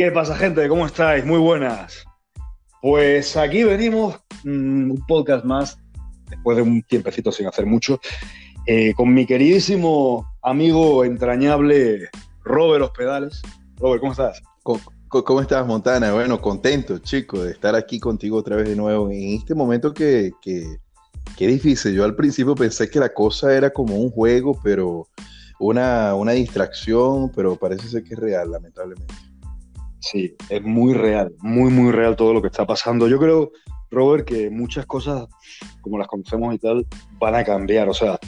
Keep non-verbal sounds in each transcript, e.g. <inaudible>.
¿Qué pasa, gente? ¿Cómo estáis? Muy buenas. Pues aquí venimos, mm, un podcast más, después de un tiempecito sin hacer mucho, eh, con mi queridísimo amigo entrañable Robert Hospedales. Robert, ¿cómo estás? ¿Cómo, estás, Montana? Bueno, contento, chico, de estar aquí contigo otra vez de nuevo en este momento que, que, que difícil. Yo al principio pensé que la cosa era como un juego, pero una, una distracción, pero parece ser que es real, lamentablemente. Sí, es muy real, muy, muy real todo lo que está pasando. Yo creo, Robert, que muchas cosas, como las conocemos y tal, van a cambiar. O sea,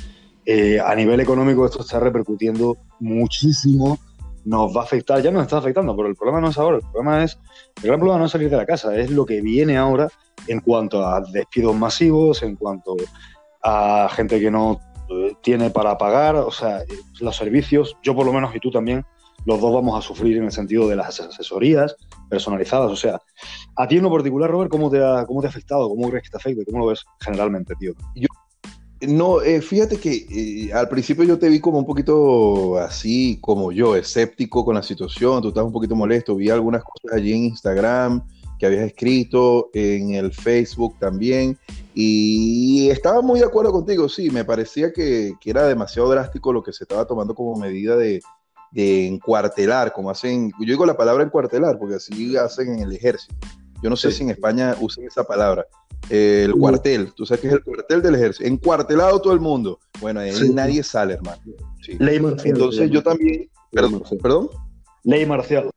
eh, a nivel económico esto está repercutiendo muchísimo, nos va a afectar, ya nos está afectando, pero el problema no es ahora, el problema es, el gran problema no es salir de la casa, es lo que viene ahora en cuanto a despidos masivos, en cuanto a gente que no eh, tiene para pagar, o sea, los servicios, yo por lo menos y tú también, los dos vamos a sufrir en el sentido de las asesorías personalizadas. O sea, a ti en lo particular, Robert, ¿cómo te ha, cómo te ha afectado? ¿Cómo crees que te afecta? ¿Cómo lo ves generalmente, tío? Yo, no, eh, fíjate que eh, al principio yo te vi como un poquito así, como yo, escéptico con la situación, tú estás un poquito molesto, vi algunas cosas allí en Instagram que habías escrito, en el Facebook también, y estaba muy de acuerdo contigo, sí, me parecía que, que era demasiado drástico lo que se estaba tomando como medida de, de encuartelar, como hacen, yo digo la palabra encuartelar, porque así hacen en el ejército. Yo no sé si en España usan esa palabra. el cuartel, tú sabes que es el cuartel del ejército. Encuartelado todo el mundo. Bueno, ahí nadie sale, hermano. Ley marcial. Entonces yo también. Perdón, perdón. Ley marcial.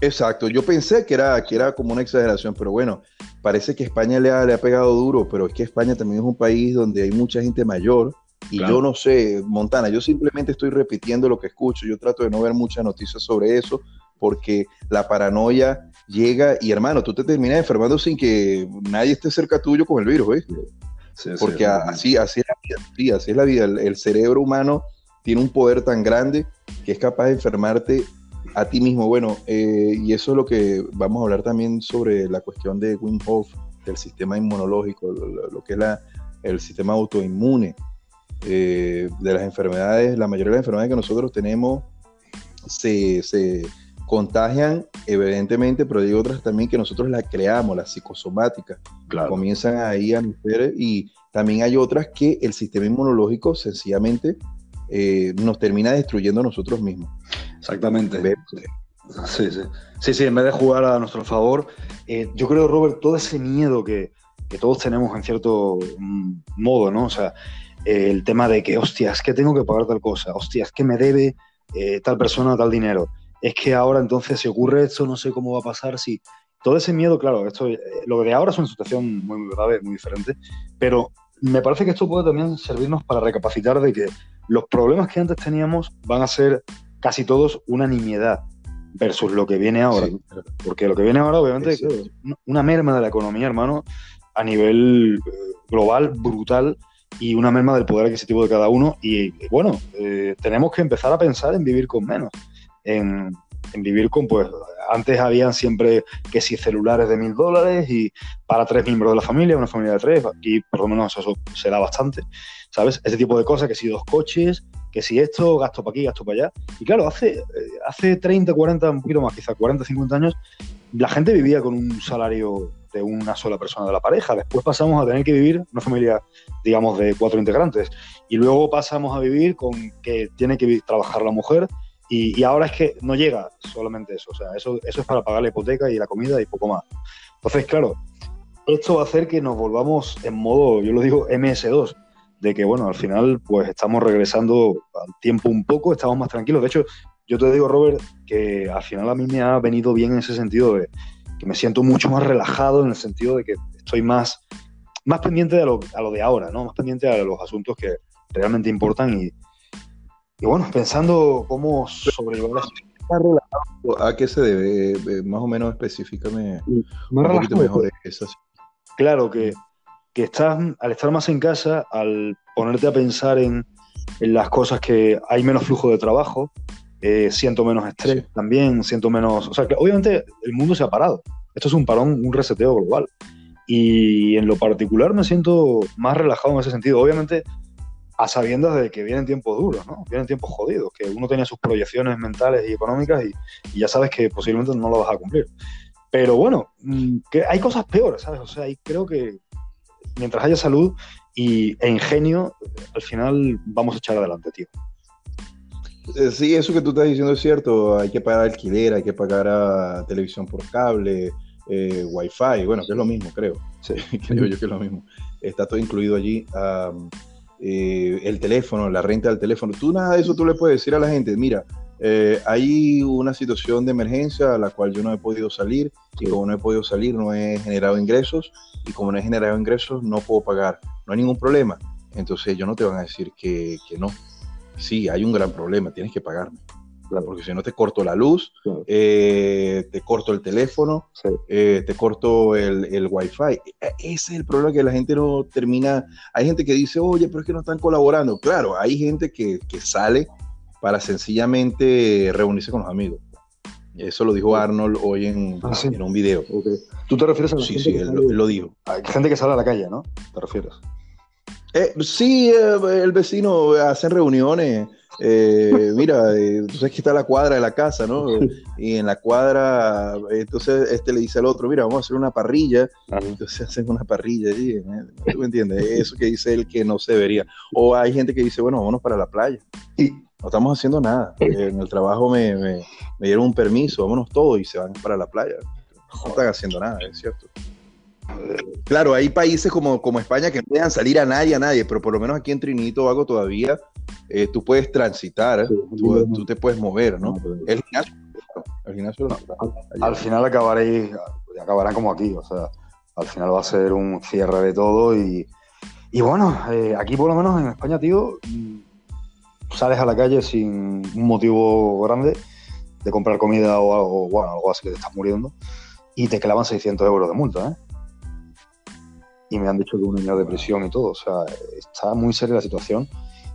Exacto, yo pensé que era, que era como una exageración, pero bueno, parece que España le ha, le ha pegado duro, pero es que España también es un país donde hay mucha gente mayor, y yo no sé, Montana, yo simplemente estoy repitiendo lo que escucho. Yo trato de no ver muchas noticias sobre eso porque la paranoia llega y hermano, tú te terminas enfermando sin que nadie esté cerca tuyo con el virus, ¿ves? porque así, así es la vida, así es la vida. El, cerebro humano tiene un poder tan grande que es capaz de enfermarte a ti mismo. Bueno, eh, y eso es lo que vamos a hablar también sobre la cuestión de Wim Hof, del sistema inmunológico, lo, que es la, el sistema autoinmune. Eh, de las enfermedades, la mayoría de las enfermedades que nosotros tenemos se, se contagian, evidentemente, pero hay otras también que nosotros las creamos, las psicosomáticas, comienzan ahí a nacer y también hay otras que el sistema inmunológico sencillamente eh, nos termina destruyendo a nosotros mismos. Exactamente. Sí, sí. Sí, sí, en vez de jugar a nuestro favor, eh, yo creo, Robert, todo ese miedo que, que todos tenemos en cierto mm, modo, ¿no? O sea, el tema de que, hostia, es que tengo que pagar tal cosa, hostia, es que me debe eh, tal persona tal dinero, es que ahora entonces si ocurre esto, no sé cómo va a pasar, si... Todo ese miedo, claro, esto, eh, lo de ahora es una situación muy, grave, muy diferente, pero me parece que esto puede también servirnos para recapacitar de que los problemas que antes teníamos van a ser casi todos una nimiedad versus lo que viene ahora. Porque lo que viene ahora, obviamente, es una merma de la economía, hermano, a nivel eh, global, brutal, y una merma del poder adquisitivo de cada uno. Y bueno, eh, tenemos que empezar a pensar en vivir con menos, en, vivir con, pues, antes habían siempre que si celulares de mil dólares y para tres miembros de la familia, una familia de tres, aquí por lo menos eso se da bastante, ¿sabes? Ese tipo de cosas, que si dos coches, que si esto, gasto para aquí, gasto para allá. Y claro, hace, eh, hace 30, 40, un poquito más, quizá 40, 50 años, la gente vivía con un salario de una sola persona de la pareja. Después pasamos a tener que vivir una familia, digamos, de cuatro integrantes. Y luego pasamos a vivir con que tiene que trabajar la mujer. Y, ahora es que no llega solamente eso. O sea, eso, eso es para pagar la hipoteca y la comida y poco más. Entonces, claro, esto va a hacer que nos volvamos en modo, yo lo digo, MS2 de que, bueno, al final, pues estamos regresando al tiempo un poco, estamos más tranquilos. De hecho, yo te digo, Robert, que al final a mí me ha venido bien en ese sentido de que me siento mucho más relajado en el sentido de que estoy más, más pendiente de lo, a lo de ahora, ¿no? Más pendiente a los asuntos que realmente importan y, y bueno, pensando cómo sobrellevar ¿A qué se debe? Eh, más o menos específicame un poquito mejor eso. Claro que, que estás, al estar más en casa, al ponerte a pensar en, en las cosas que hay menos flujo de trabajo, eh, siento menos estrés también, siento menos... O sea, que obviamente el mundo se ha parado. Esto es un parón, un reseteo global. Y en lo particular me siento más relajado en ese sentido. Obviamente a sabiendas de que vienen tiempos duros, ¿no? Vienen tiempos jodidos, que uno tenía sus proyecciones mentales y económicas y, ya sabes que posiblemente no lo vas a cumplir. Pero bueno, mm, que hay cosas peores, ¿sabes? O sea, creo que mientras haya salud y, e ingenio, al final vamos a echar adelante, tío. Eh, sí, eso que tú estás diciendo es cierto. Hay que pagar alquiler, hay que pagar a televisión por cable, eh, wifi, bueno, que es lo mismo, creo. Sí, <laughs> creo yo que es lo mismo. Está todo incluido allí. Eh, el teléfono, la renta del teléfono. Tú nada de eso tú le puedes decir a la gente, mira, eh, hay una situación de emergencia a la cual yo no he podido salir y como no he podido salir no he generado ingresos y como no he generado ingresos no puedo pagar. No hay ningún problema. Entonces ellos no te van a decir que, que no. Sí, hay un gran problema, tienes que pagarme porque si no te corto la luz, eh, te corto el teléfono, eh, te corto el, el wifi. E, ese es el problema que la gente no termina. Hay gente que dice, oye, pero es que no están colaborando. Claro, hay gente que, que sale para sencillamente reunirse con los amigos. Eso lo dijo Arnold hoy en, ah, en un video. ¿Tú te refieres a Sí, sí, él, lo dijo. Hay gente que sale a la calle, ¿no? ¿Te refieres? Eh, sí, el vecino hacen reuniones eh, <laughs> mira, eh, tú sabes que está la cuadra de la casa, ¿no? <laughs> Y en la cuadra, entonces este le dice al otro, mira, vamos a hacer una parrilla. Entonces hacen una parrilla allí, ¿eh? ¿tú me entiendes? Eso que dice él que no se debería. O hay gente que dice, bueno, vámonos para la playa. Y no estamos haciendo nada. En el trabajo me, me, me dieron un permiso, vámonos todos y se van para la playa. No están haciendo nada, es cierto. Claro, hay países como, como España que no dejan salir a nadie, a nadie, pero por lo menos aquí en Trinito hago todavía, eh, tú puedes transitar, tú, te puedes mover, ¿no? El gimnasio, el gimnasio al, final acabaréis, acabarán como aquí, o sea, al final va a ser un cierre de todo y, y bueno, eh, aquí por lo menos en España, tío, mm, sales a la calle sin un motivo grande de comprar comida o algo, bueno, algo así que te estás muriendo y te clavan 600 euros de multa, ¿eh? Y me han dicho que un año de prisión y todo. O sea, está muy seria la situación.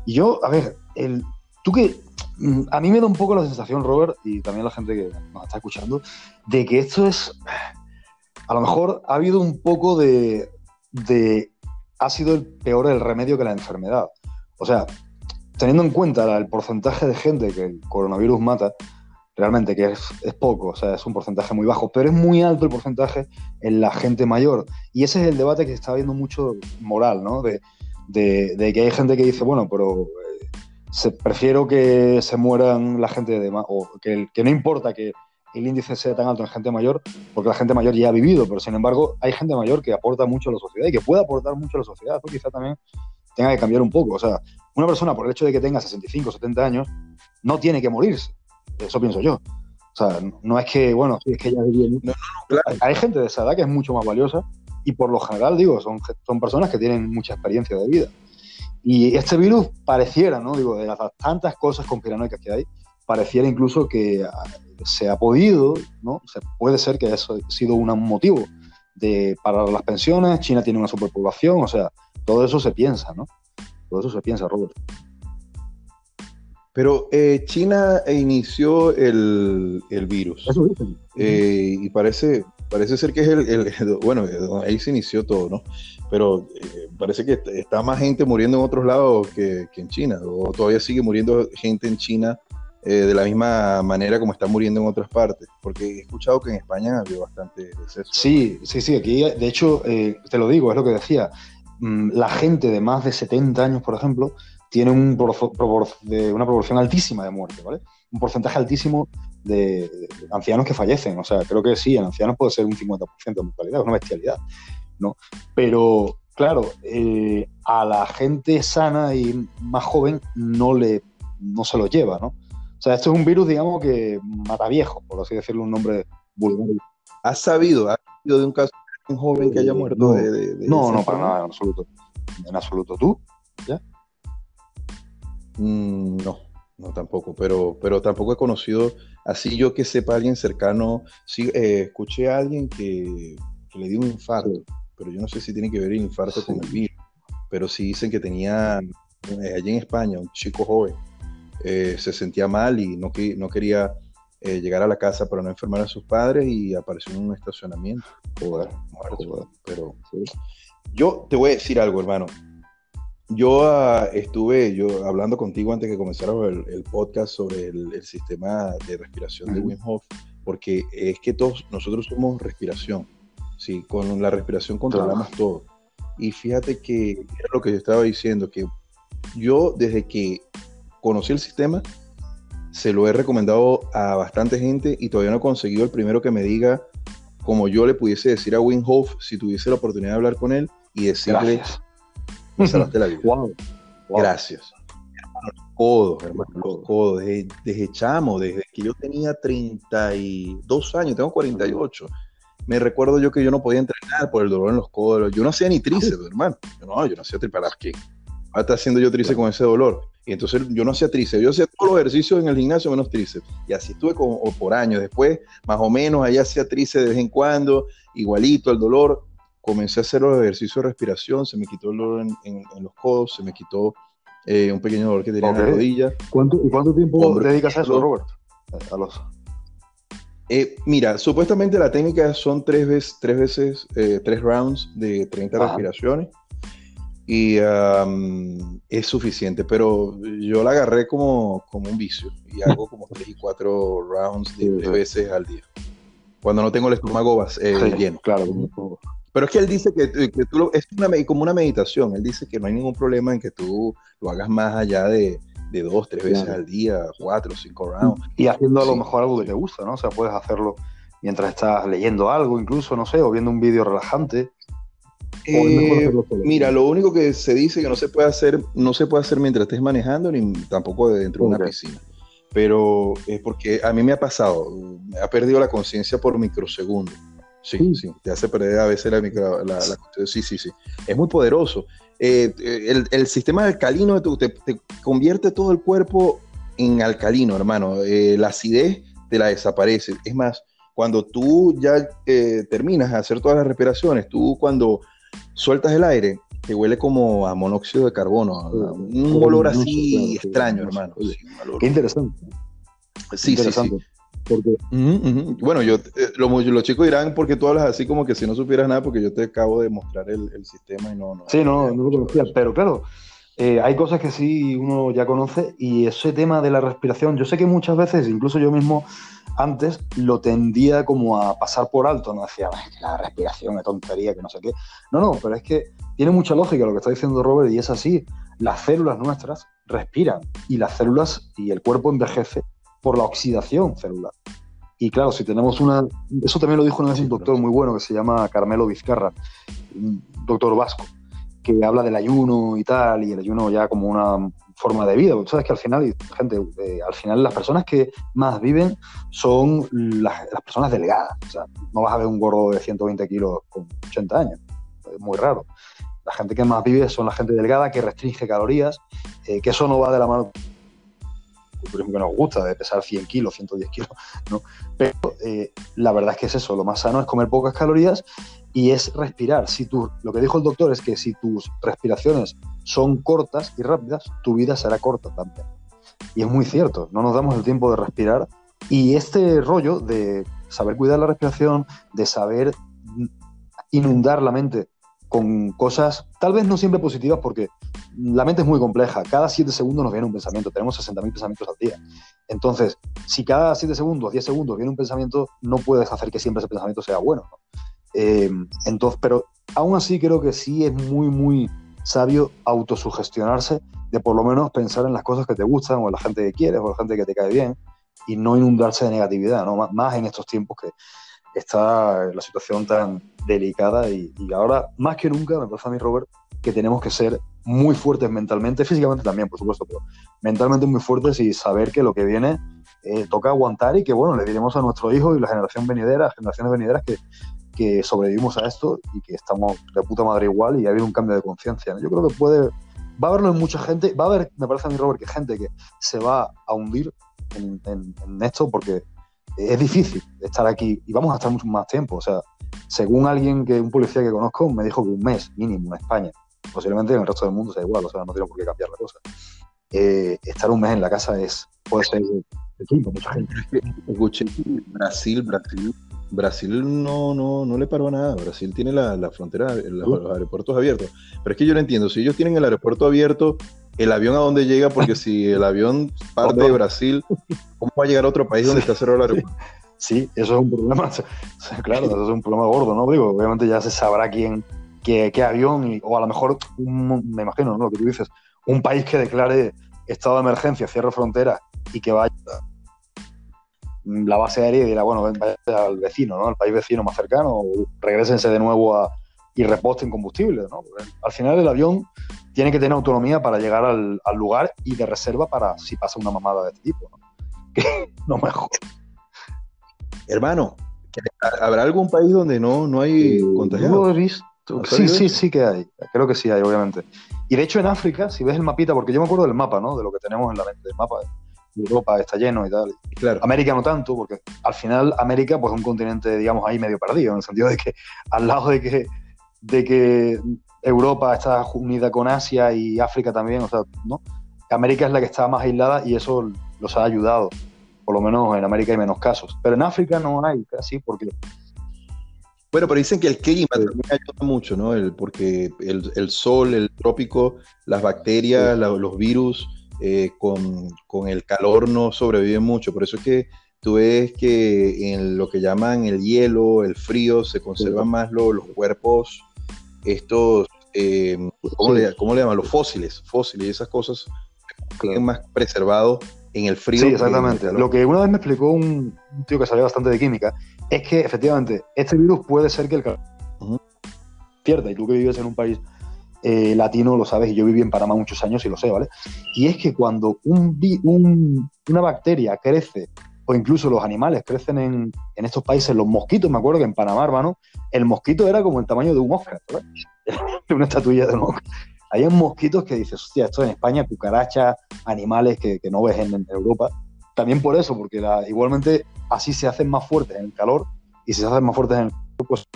Y yo, a ver, el, tú que. Mm, a mí me da un poco la sensación, Robert, y también la gente que nos está escuchando, de que esto es. A lo mejor ha habido un poco de. de ha sido el peor el remedio que la enfermedad. O sea, teniendo en cuenta el porcentaje de gente que el coronavirus mata, realmente que es, es, poco, o sea, es un porcentaje muy bajo, pero es muy alto el porcentaje en la gente mayor. Y ese es el debate que está habiendo mucho moral, ¿no? De, de, que hay gente que dice, bueno, pero eh, se, prefiero que se mueran la gente de más, o que, que no importa que el índice sea tan alto en gente mayor, porque la gente mayor ya ha vivido, pero sin embargo hay gente mayor que aporta mucho a la sociedad y que puede aportar mucho a la sociedad. Esto quizá también tenga que cambiar un poco. O sea, una persona por el hecho de que tenga 65, 70 años, no tiene que morirse eso pienso yo. O sea, no es que, bueno, es que ya no, no, claro. Hay gente de esa edad que es mucho más valiosa y por lo general, digo, son, son personas que tienen mucha experiencia de vida. Y este virus pareciera, ¿no? Digo, de las tantas cosas conspiranoicas que hay, pareciera incluso que ah, se ha podido, ¿no? Se puede ser que eso ha sido un motivo de parar las pensiones, China tiene una superpoblación, o sea, todo eso se piensa, ¿no? Todo eso se piensa, Robert. Pero eh, China inició el, virus. Eh, y parece, parece ser que es el, Bueno, ahí se inició todo, ¿no? Pero eh, parece que está más gente muriendo en otros lados que, en China. O todavía sigue muriendo gente en China de la misma manera como está muriendo en otras partes. Porque he escuchado que en España había bastante decesos. Sí, sí, sí. Aquí, de hecho, te lo digo, es lo que decía. Mm, la gente de más de 70 años, por ejemplo, tiene un de una proporción altísima de muerte, ¿vale? Un porcentaje altísimo de, ancianos que fallecen. O sea, creo que sí, en ancianos puede ser un 50% de mortalidad, es una bestialidad, ¿no? Pero, claro, eh, a la gente sana y más joven no, le, no se lo lleva, ¿no? O sea, esto es un virus, digamos, que mata viejo, por así decirlo, un nombre vulgar. ¿Has sabido, has sabido de un caso de un joven que haya muerto? No, de, no, no, para nada, en absoluto. En absoluto. ¿Tú? ¿Ya? Mm, no, no tampoco, pero, pero tampoco he conocido, así yo que sepa alguien cercano, sí, eh, escuché a alguien que, le dio un infarto, pero yo no sé si tiene que ver el infarto con el virus, pero sí dicen que tenía, eh, allí en España, un chico joven, eh, se sentía mal y no, no quería llegar a la casa para no enfermar a sus padres y apareció en un estacionamiento. pero yo te voy a decir algo, hermano yo ah, estuve yo hablando contigo antes que comenzara el, podcast sobre el, sistema de respiración de Wim Hof, porque es que todos nosotros somos respiración. Sí, con la respiración controlamos todo. Y fíjate que era lo que yo estaba diciendo, que yo desde que conocí el sistema, se lo he recomendado a bastante gente y todavía no he conseguido el primero que me diga como yo le pudiese decir a Wim Hof si tuviese la oportunidad de hablar con él y decirle, me salvaste la vida. Gracias. Los codos, hermano, los codos. Desde, desde, chamo, desde que yo tenía 32 años, tengo 48. Me recuerdo yo que yo no podía entrenar por el dolor en los codos. Yo no hacía ni tríceps, hermano. Yo no, yo no hacía. ¿Qué? Ahora está haciendo yo tríceps con ese dolor. Y entonces yo no hacía tríceps, yo hacía todos los ejercicios en el gimnasio menos tríceps. Y así estuve como por años. Después, más o menos, allá hacía tríceps de vez en cuando, igualito el dolor. Comencé a hacer los ejercicios de respiración, se me quitó el dolor en, los codos, se me quitó eh, un pequeño dolor que tenía en la rodilla. ¿Cuánto, ¿Y cuánto tiempo dedicas a eso, Robert? A los... Eh, mira, supuestamente la técnica son tres veces, tres, veces, eh, tres rounds de 30 respiraciones y es suficiente, pero yo la agarré como, como un vicio y hago como <laughs> 3 y 4 rounds de veces al día. Cuando no tengo el estómago eh, lleno. Claro. Pero es que él dice que, que tú es una, como una meditación. Él dice que no hay ningún problema en que tú lo hagas más allá de, de dos, tres veces al día, cuatro, cinco rounds. Y haciendo a lo mejor algo que te gusta, ¿no? O sea, puedes hacerlo mientras estás leyendo algo, incluso, no sé, o viendo un vídeo relajante. Eh, mira, lo único que se dice que no se puede hacer, no se puede hacer mientras estés manejando, ni tampoco dentro de una piscina. Pero es porque a mí me ha pasado, me ha perdido la conciencia por microsegundos. Sí, sí, te hace perder a veces la, micro, la, Sí, sí, sí. Es muy poderoso. Eh, el, el, sistema alcalino te, te, convierte todo el cuerpo en alcalino, hermano. Eh, la acidez te la desaparece. Es más, cuando tú ya terminas de hacer todas las respiraciones, tú cuando sueltas el aire, te huele como a monóxido de carbono, un olor así extraño, hermano. Qué interesante. Sí, sí, sí. Bueno, yo, eh, los chicos dirán porque tú hablas así como que si no supieras nada, porque yo te acabo de mostrar el, sistema y no, no. Sí, no, no lo conocía, pero claro, eh, hay cosas que sí uno ya conoce y ese tema de la respiración, yo sé que muchas veces, incluso yo mismo antes, lo tendía como a pasar por alto, no decía, que la respiración es tontería, que no sé qué. No, no, pero es que tiene mucha lógica lo que está diciendo Robert y es así. Las células nuestras respiran y las células y el cuerpo envejece por la oxidación celular. Y claro, si tenemos una... Eso también lo dijo una vez un doctor muy bueno que se llama Carmelo Vizcarra, un doctor vasco, que habla del ayuno y tal, y el ayuno ya como una forma de vida. Porque sabes que al final, gente, eh, al final las personas que más viven son las, personas delgadas. O sea, no vas a ver un gordo de 120 kilos con 80 años. Es muy raro. La gente que más vive son la gente delgada que restringe calorías, eh, que eso no va de la mano culturismo que nos gusta, de pesar 100 kilos, 110 kilos, ¿no? Pero eh, la verdad es que es eso, lo más sano es comer pocas calorías y es respirar. Si tú, lo que dijo el doctor es que si tus respiraciones son cortas y rápidas, tu vida será corta también. Y es muy cierto, no nos damos el tiempo de respirar. Y este rollo de saber cuidar la respiración, de saber inundar la mente con cosas, tal vez no siempre positivas, porque la mente es muy compleja. Cada 7 segundos nos viene un pensamiento. Tenemos 60.000 pensamientos al día. Entonces, si cada 7 segundos, 10 segundos viene un pensamiento, no puedes hacer que siempre ese pensamiento sea bueno. Eh, entonces, pero aún así creo que sí es muy, muy sabio autosugestionarse de por lo menos pensar en las cosas que te gustan o en la gente que quieres o en la gente que te cae bien y no inundarse de negatividad, ¿no? más en estos tiempos que está la situación tan delicada y, ahora más que nunca me parece a mí Robert que tenemos que ser muy fuertes mentalmente, físicamente también por supuesto, pero mentalmente muy fuertes y saber que lo que viene eh, toca aguantar y que bueno, le diremos a nuestros hijos y la generación venidera, generaciones venideras que, que sobrevivimos a esto y que estamos de puta madre igual y ha habido un cambio de conciencia. Yo creo que puede, va a haberlo en mucha gente, va a haber, me parece a mí Robert, que gente que se va a hundir en esto porque es difícil estar aquí y vamos a estar mucho más tiempo. O sea, según alguien que, un policía que conozco, me dijo que un mes mínimo en España. Posiblemente en el resto del mundo sea igual, o sea, no tiene por qué cambiar la cosa. Eh, estar un mes en la casa es, puede ser mucha gente. Escuché Brasil, Brasil Brasil no, no, no le paró a nada. Brasil tiene la, la frontera, los, aeropuertos abiertos. Pero es que yo no entiendo, si ellos tienen el aeropuerto abierto, el avión a dónde llega, porque si <laughs> el avión parte de Brasil, ¿cómo va a llegar a otro país donde está cerrado el aeropuerto? Sí, eso es un problema, <laughs> claro, eso es un problema gordo, ¿no? Digo, obviamente ya se sabrá quién, qué, qué avión, o a lo mejor, me imagino, ¿no? Lo que tú dices, un país que declare estado de emergencia, cierre fronteras y que vaya la base aérea y dirá, bueno, vaya al vecino, ¿no? Al país vecino más cercano, o regresense de nuevo a, y reposten combustible, ¿no? al final el avión tiene que tener autonomía para llegar al, lugar y de reserva para si pasa una mamada de este tipo, ¿no? <laughs> Que no mejor. Hermano, ¿habrá algún país donde no, no hay contagiados? Sí, sí, sí que hay. Creo que sí hay, obviamente. Y de hecho en África, si ves el mapita, porque yo me acuerdo del mapa, ¿no? De lo que tenemos en la mente, el mapa Europa está lleno y tal. Claro. América no tanto, porque al final América pues es un continente, digamos, ahí medio perdido, en el sentido de que al lado de que, de que Europa está unida con Asia y África también, o sea, ¿no? América es la que está más aislada y eso los ha ayudado. Por lo menos en América hay menos casos. Pero en África no hay casi porque... Bueno, pero dicen que el clima también ayuda mucho, ¿no? El, porque el, el, sol, el trópico, las bacterias, los virus, eh, con, con, el calor no sobreviven mucho. Por eso es que tú ves que en lo que llaman el hielo, el frío, se conservan más los cuerpos, estos, eh, ¿cómo, le, llaman? Los fósiles, fósiles y esas cosas más preservados en el frío. Sí, exactamente. Lo que una vez me explicó un, tío que salió bastante de química es que efectivamente este virus puede ser que el calor pierda y tú que vives en un país eh, latino lo sabes, y yo viví en Panamá muchos años y lo sé, ¿vale? Y es que cuando un, un, una bacteria crece, o incluso los animales crecen en, en, estos países, los mosquitos, me acuerdo que en Panamá, hermano, el mosquito era como el tamaño de un Oscar, <laughs> de una estatuilla de un. Hay mosquitos que dices, hostia, esto en España, cucarachas, animales que, que no ves en, Europa. También por eso, porque igualmente así se hacen más fuertes en el calor y si se hacen más fuertes en el calor, pues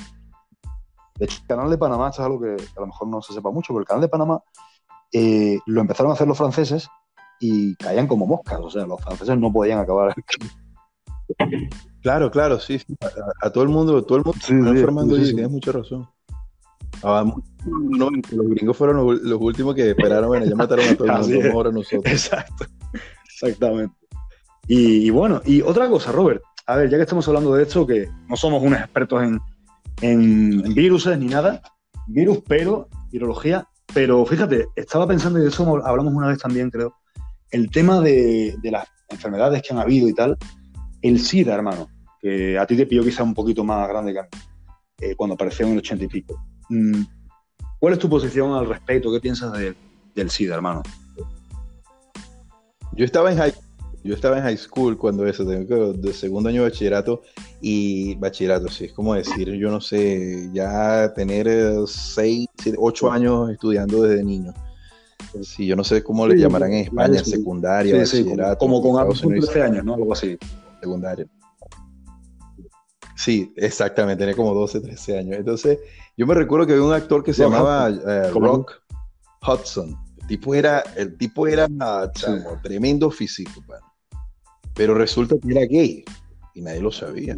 de hecho, el canal de Panamá, esto es algo que a lo mejor no se sepa mucho, pero el canal de Panamá eh, lo empezaron a hacer los franceses y caían como moscas. O sea, los franceses no podían acabar. Claro, claro, sí. A, todo el mundo, todo el mundo sí, informando sí, tienes mucha razón. Ah, no, los gringos fueron los, últimos que esperaron, bueno, ya mataron a todo el <laughs> mundo, ahora nosotros. Exacto, exactamente. Y, y, bueno, y otra cosa, Robert, a ver, ya que estamos hablando de esto, que no somos unos expertos en, en, virus ni nada, virus, pero, virología, pero fíjate, estaba pensando, y de eso hablamos una vez también, creo, el tema de, las enfermedades que han habido y tal, el SIDA, hermano, que a ti te pilló quizá un poquito más grande que a mí, eh, cuando apareció en el ochenta y pico. Mm, ¿Cuál es tu posición al respecto? ¿Qué piensas del SIDA, hermano? Yo estaba en high yo estaba en high school cuando eso, tengo de segundo año de bachillerato y bachillerato, sí, es como decir, yo no sé, ya tener eh, seis, ocho años estudiando desde niño. Sí, yo no sé cómo le llamarán en España, secundaria, bachillerato. como, con 13 años, ¿no? Algo así. Secundaria. Sí, exactamente, tenía como 12, 13 años. Entonces, yo me recuerdo que había un actor que se llamaba eh, Rock Hudson. El tipo era, el tipo era tremendo físico, pero resulta que era gay y nadie lo sabía.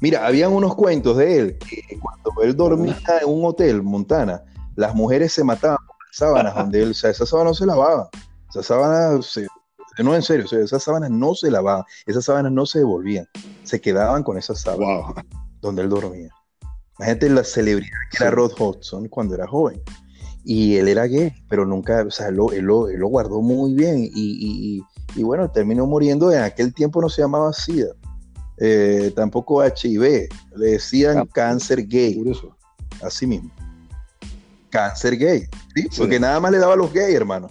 Mira, habían unos cuentos de él que cuando él dormía en un hotel, Montana, las mujeres se mataban con sábanas donde él, o sea, esas sábanas no se lavaban. Esas sábanas, no en serio, o sea, esas sábanas no se lavaban, esas sábanas no se devolvían, se quedaban con esas sábanas donde él dormía. Imagínate la celebridad que era Rod Hudson cuando era joven. Y él era gay, pero nunca, o sea, él lo, él lo, guardó muy bien y, y y bueno, terminó muriendo. En aquel tiempo no se llamaba SIDA, eh, tampoco HIV, le decían ah, cáncer gay. Así mismo. Cáncer gay, ¿sí? porque nada más le daba a los gays, hermano.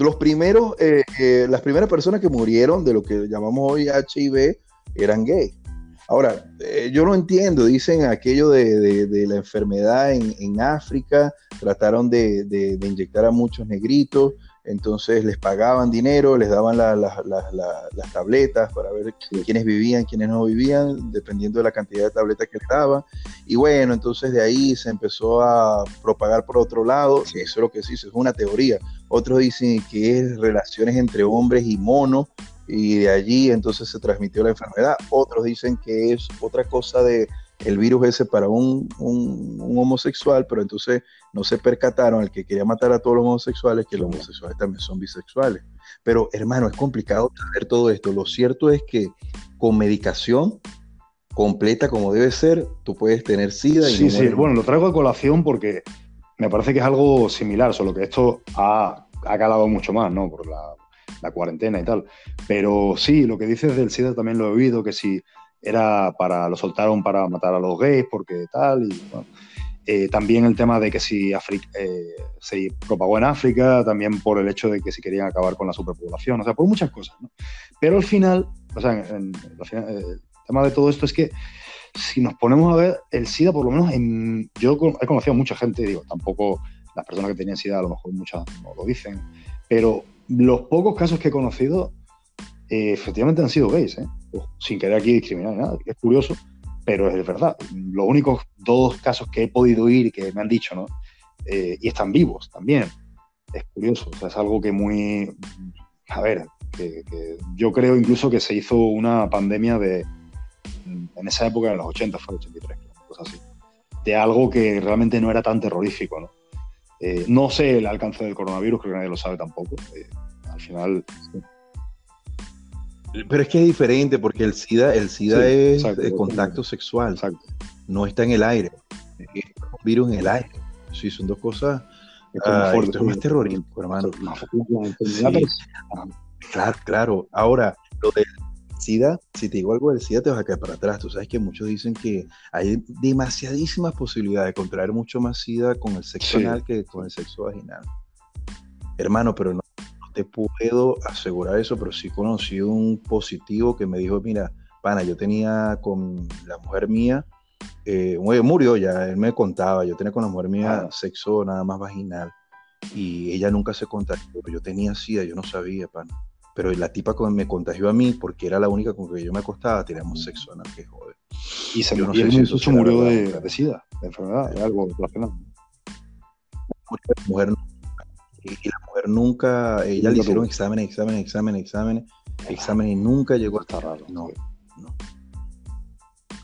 Los primeros, eh, eh, las primeras personas que murieron de lo que llamamos hoy HIV eran gays. Ahora, yo no entiendo, dicen aquello de, la enfermedad en, África, trataron de, de, inyectar a muchos negritos, entonces les pagaban dinero, les daban las tabletas para ver quiénes vivían, quiénes no vivían, dependiendo de la cantidad de tabletas que les daban. Y bueno, entonces de ahí se empezó a propagar por otro lado, eso es lo que se hizo, es una teoría. Otros dicen que es relaciones entre hombres y monos, y de allí entonces se transmitió la enfermedad. Otros dicen que es otra cosa de el virus ese para un, homosexual, pero entonces no se percataron el que quería matar a todos los homosexuales, que los homosexuales también son bisexuales. Pero hermano, es complicado saber todo esto. Lo cierto es que con medicación completa como debe ser, tú puedes tener SIDA. Y sí, sí, bueno, lo traigo a colación porque me parece que es algo similar, solo que esto ha, ha calado mucho más, ¿no? Por la, cuarentena y tal. Pero sí, lo que dices del SIDA también lo he oído, que si era para, lo soltaron para matar a los gays, porque tal, y eh, también el tema de que si eh, se propagó en África, también por el hecho de que si querían acabar con la superpoblación, o sea, por muchas cosas. Pero al final, o sea, en, el tema de todo esto es que si nos ponemos a ver, el SIDA, por lo menos, en, yo he conocido a mucha gente, digo, tampoco las personas que tenían SIDA a lo mejor muchas no lo dicen, pero los pocos casos que he conocido eh, efectivamente han sido gays, ¿eh? sin querer aquí discriminar nada, es curioso, pero es verdad. Los únicos dos casos que he podido oír que me han dicho, ¿no? Eh, y están vivos también. Es curioso, es algo que muy. A ver, yo creo incluso que se hizo una pandemia de. En esa época, en los 80, fue el 83, cosas así. De algo que realmente no era tan terrorífico, ¿no? no sé el alcance del coronavirus, creo que nadie lo sabe tampoco. al final. Pero es que es diferente porque el SIDA, el SIDA es de contacto sexual, no está en el aire. Es un virus en el aire. Sí, son dos cosas. Es más terrorífico, hermano. Claro, claro. Ahora, lo del SIDA, si te digo algo del SIDA, te vas a caer para atrás. Tú sabes que muchos dicen que hay demasiadísimas posibilidades de contraer mucho más SIDA con el sexo anal que con el sexo vaginal. Hermano, pero no te puedo asegurar eso, pero sí conocí un positivo que me dijo, mira, pana, yo tenía con la mujer mía, eh, murió ya, él me contaba, yo tenía con la mujer mía ah. sexo nada más vaginal y ella nunca se contagió, yo tenía sida, yo no sabía, pana. Pero la tipa me contagió a mí porque era la única con que yo me acostaba, teníamos sexo anal, que joder. Y se no sé si murió de, de, sida, de enfermedad, de algo relacionado. La mujer y, la mujer nunca, ella le hicieron exámenes, exámenes, exámenes, exámenes, exámenes y nunca llegó a estar raro. No, no.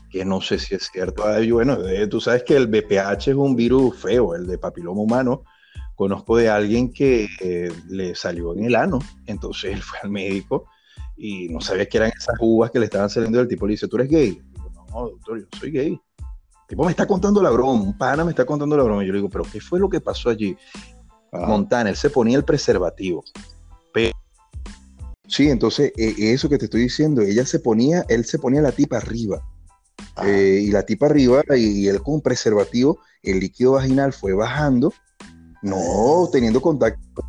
Que no sé si es cierto. bueno, eh, tú sabes que el BPH es un virus feo, el de papiloma humano. Conozco de alguien que eh, le salió en el ano, entonces él fue al médico y no sabía que eran esas uvas que le estaban saliendo del tipo. Le dice, ¿tú eres gay? no, doctor, yo soy gay. El tipo me está contando la broma, un pana me está contando la broma. Y yo le digo, ¿pero qué fue lo que pasó allí? Montana, él se ponía el preservativo. Sí, entonces e, eso que te estoy diciendo, ella se ponía, él se ponía la tipa arriba. Eh, y la tipa arriba, y él con preservativo, el líquido vaginal fue bajando, no teniendo contacto,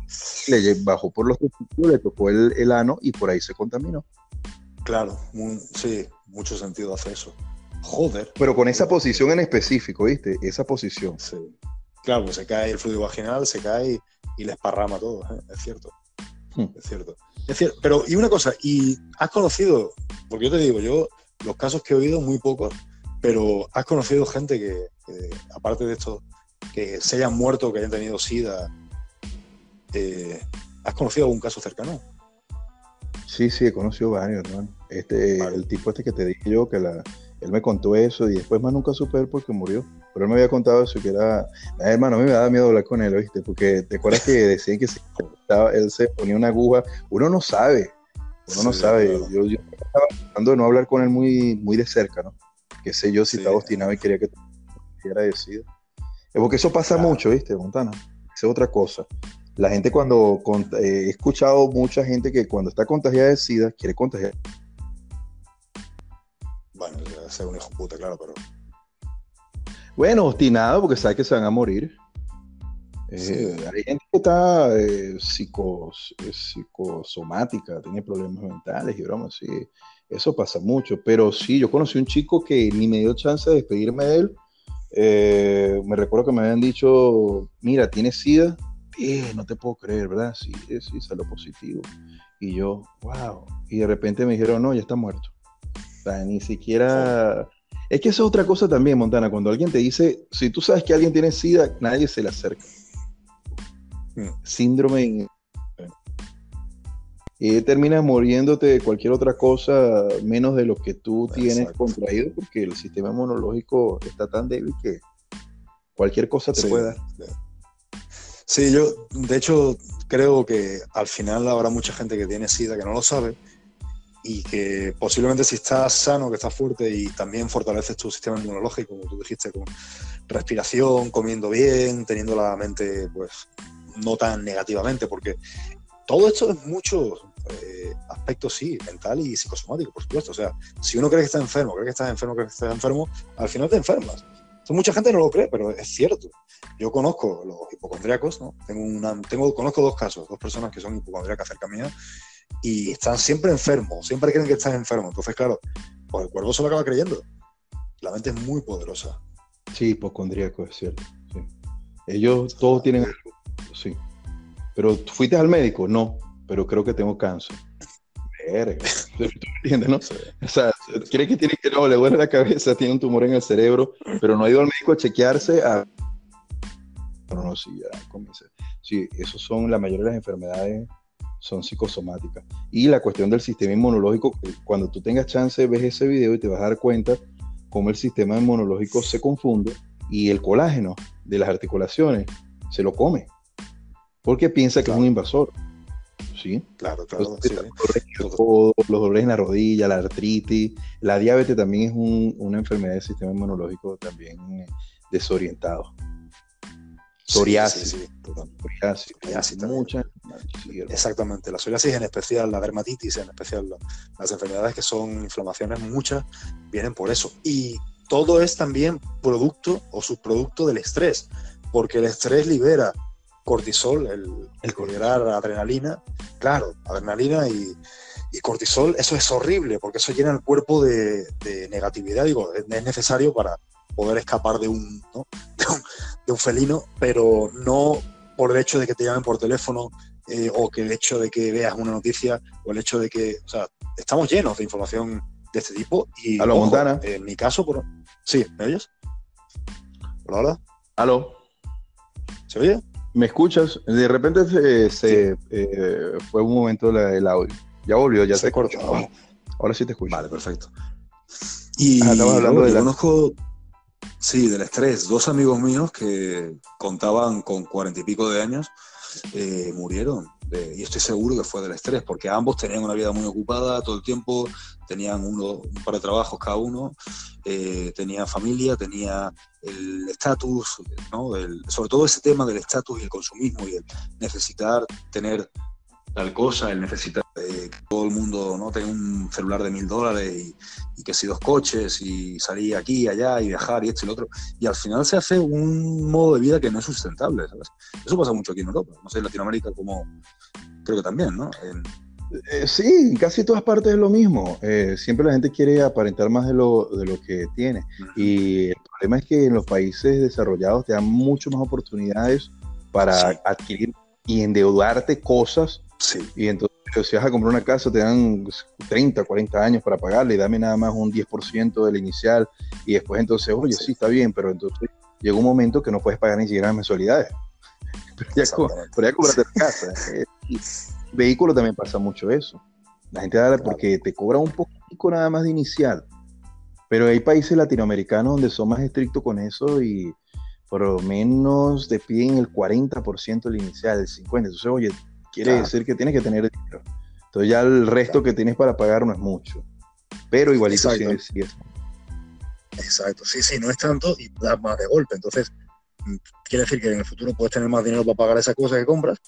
le bajó por los testículos, le tocó el, ano y por ahí se contaminó. Claro, sí, mucho sentido hace eso. Joder. Pero con esa posición en específico, ¿viste? Esa posición. Sí. Claro, pues se cae el fluido vaginal, se cae y, le esparrama todo, ¿eh? es cierto. Hmm. Es cierto. Es cierto. Pero, y una cosa, ¿y has conocido, porque yo te digo, yo los casos que he oído, muy pocos, pero has conocido gente que, aparte de esto, que se hayan muerto, que hayan tenido SIDA, eh, ¿has conocido algún caso cercano? Sí, sí, he conocido varios, hermano. Este, El tipo este que te dije yo, que la, él me contó eso y después más nunca supe él porque murió. Pero él me había contado eso, que era... hermano, a mí me daba miedo hablar con él, ¿viste? Porque te acuerdas que <laughs> decían que se, él se ponía una aguja. Uno no sabe, uno no sabe. Yo, estaba tratando de no hablar con él muy, muy de cerca, ¿no? Que sé yo si estaba obstinado y quería que era decidido. Es porque eso pasa mucho, ¿viste, Montana? es otra cosa. La gente cuando... Eh, he escuchado mucha gente que cuando está contagiada de SIDA quiere contagiar bueno, ser un hijo puta, claro, pero. Bueno, obstinado porque sabe que se van a morir. Eh, hay gente que está eh, eh, psicosomática, tiene problemas mentales y bromas, sí. Eso pasa mucho. Pero sí, yo conocí un chico que ni me dio chance de despedirme de él. Me recuerdo que me habían dicho, mira, tienes SIDA. no te puedo creer, ¿verdad? Sí, sí, salió positivo. Y yo, wow. Y de repente me dijeron, no, ya está muerto ni siquiera... Es que eso es otra cosa también, Montana, cuando alguien te dice, si tú sabes que alguien tiene SIDA, nadie se le acerca. Mm. Síndrome... y terminas muriéndote de cualquier otra cosa menos de lo que tú tienes contraído, porque el sistema inmunológico está tan débil que cualquier cosa te puede dar. Sí, yo de hecho creo que al final habrá mucha gente que tiene SIDA que no lo sabe y que posiblemente si estás sano, que estás fuerte y también fortaleces tu sistema inmunológico, como tú dijiste, con respiración, comiendo bien, teniendo la mente pues no tan negativamente, porque todo esto es mucho eh, aspectos, sí, mental y psicosomático, por supuesto. O sea, si uno cree que está enfermo, cree que está enfermo, cree que está enfermo, al final te enfermas. mucha gente no lo cree, pero es cierto. Yo conozco los hipocondríacos, ¿no? Tengo una, tengo, conozco dos casos, dos personas que son hipocondríacas cerca mía y están siempre enfermos, siempre creen que están enfermos. Entonces, claro, pues el cuerpo se lo acaba creyendo. La mente es muy poderosa. Sí, hipocondríaco, es cierto. Ellos todos tienen sí. Pero, ¿fuiste al médico? No pero creo que tengo cáncer. Verga. <laughs> entiendes, no? O sea, cree que tiene que, no, le duele la cabeza, tiene un tumor en el cerebro, pero no ha ido al médico a chequearse a... No, no, sí, ya comienza. Sí, esos son, la mayoría de las enfermedades son psicosomáticas. Y la cuestión del sistema inmunológico, cuando tú tengas chance, ves ese video y te vas a dar cuenta cómo el sistema inmunológico se confunde y el colágeno de las articulaciones se lo come. Porque piensa que es un invasor. ¿Sí? Claro, claro. Los, dolores en la rodilla, la artritis, la diabetes también es una enfermedad del sistema inmunológico también eh, desorientado. Psoriasis. Sí, psoriasis. psoriasis muchas. Exactamente, la psoriasis en especial, la dermatitis en especial, las enfermedades que son inflamaciones, muchas vienen por eso. Y todo es también producto o subproducto del estrés, porque el estrés libera cortisol, el, liberar adrenalina, claro, adrenalina y, cortisol, eso es horrible, porque eso llena el cuerpo de, negatividad, digo, es, necesario para poder escapar <laughs> de un, de un, felino, pero no por el hecho de que te llamen por teléfono eh, o que el hecho de que veas una noticia o el hecho de que, o sea, estamos llenos de información de este tipo y Aló, Montana. en mi caso, por... sí, ¿me oyes? Hola, Aló. ¿Se oye? ¿Me escuchas? De repente se, eh, fue un momento el audio. Ya volvió, ya se te escucho. Ahora sí te escucho. Vale, perfecto. Y ah, hablando de conozco, sí, del estrés. Dos amigos míos que contaban con cuarenta y pico de años eh, murieron. Y estoy seguro que fue del estrés, porque ambos tenían una vida muy ocupada todo el tiempo, tenían uno, un par de trabajos cada uno, eh, tenía familia, tenía el estatus, ¿no? sobre todo ese tema del estatus y el consumismo y el necesitar tener tal cosa, el necesitar eh, que todo el mundo no tenga un celular de mil dólares y, que si dos coches y salir aquí y allá y viajar y esto y lo otro. Y al final se hace un modo de vida que no es sustentable, Eso pasa mucho aquí en Europa, no sé, en Latinoamérica como creo que también, ¿no? Eh, sí, en casi todas partes es lo mismo. Eh, siempre la gente quiere aparentar más de lo, de lo que tiene. Y el problema es que en los países desarrollados te dan mucho más oportunidades para adquirir y endeudarte cosas. Sí. Y entonces, si vas a comprar una casa, te dan 30, 40 años para pagarle y dame nada más un 10% del inicial. Y después, entonces, oye, sí. está bien, pero entonces llega un momento que no puedes pagar ni siquiera las mensualidades. <laughs> Pero ya, pero ya compraste la casa. <laughs> Eh, vehículo también pasa mucho eso. La gente da porque te cobra un poquito nada más de inicial. Pero hay países latinoamericanos donde son más estrictos con eso y por lo menos te piden el 40% del inicial, el 50%. Entonces, oye, quiere decir que tienes que tener dinero. Entonces ya el resto que tienes para pagar no es mucho. Pero igualito sí, es. Exacto, sí, sí, no es tanto y das más de golpe. Entonces, mm, quiere decir que en el futuro puedes tener más dinero para pagar esa cosa que compras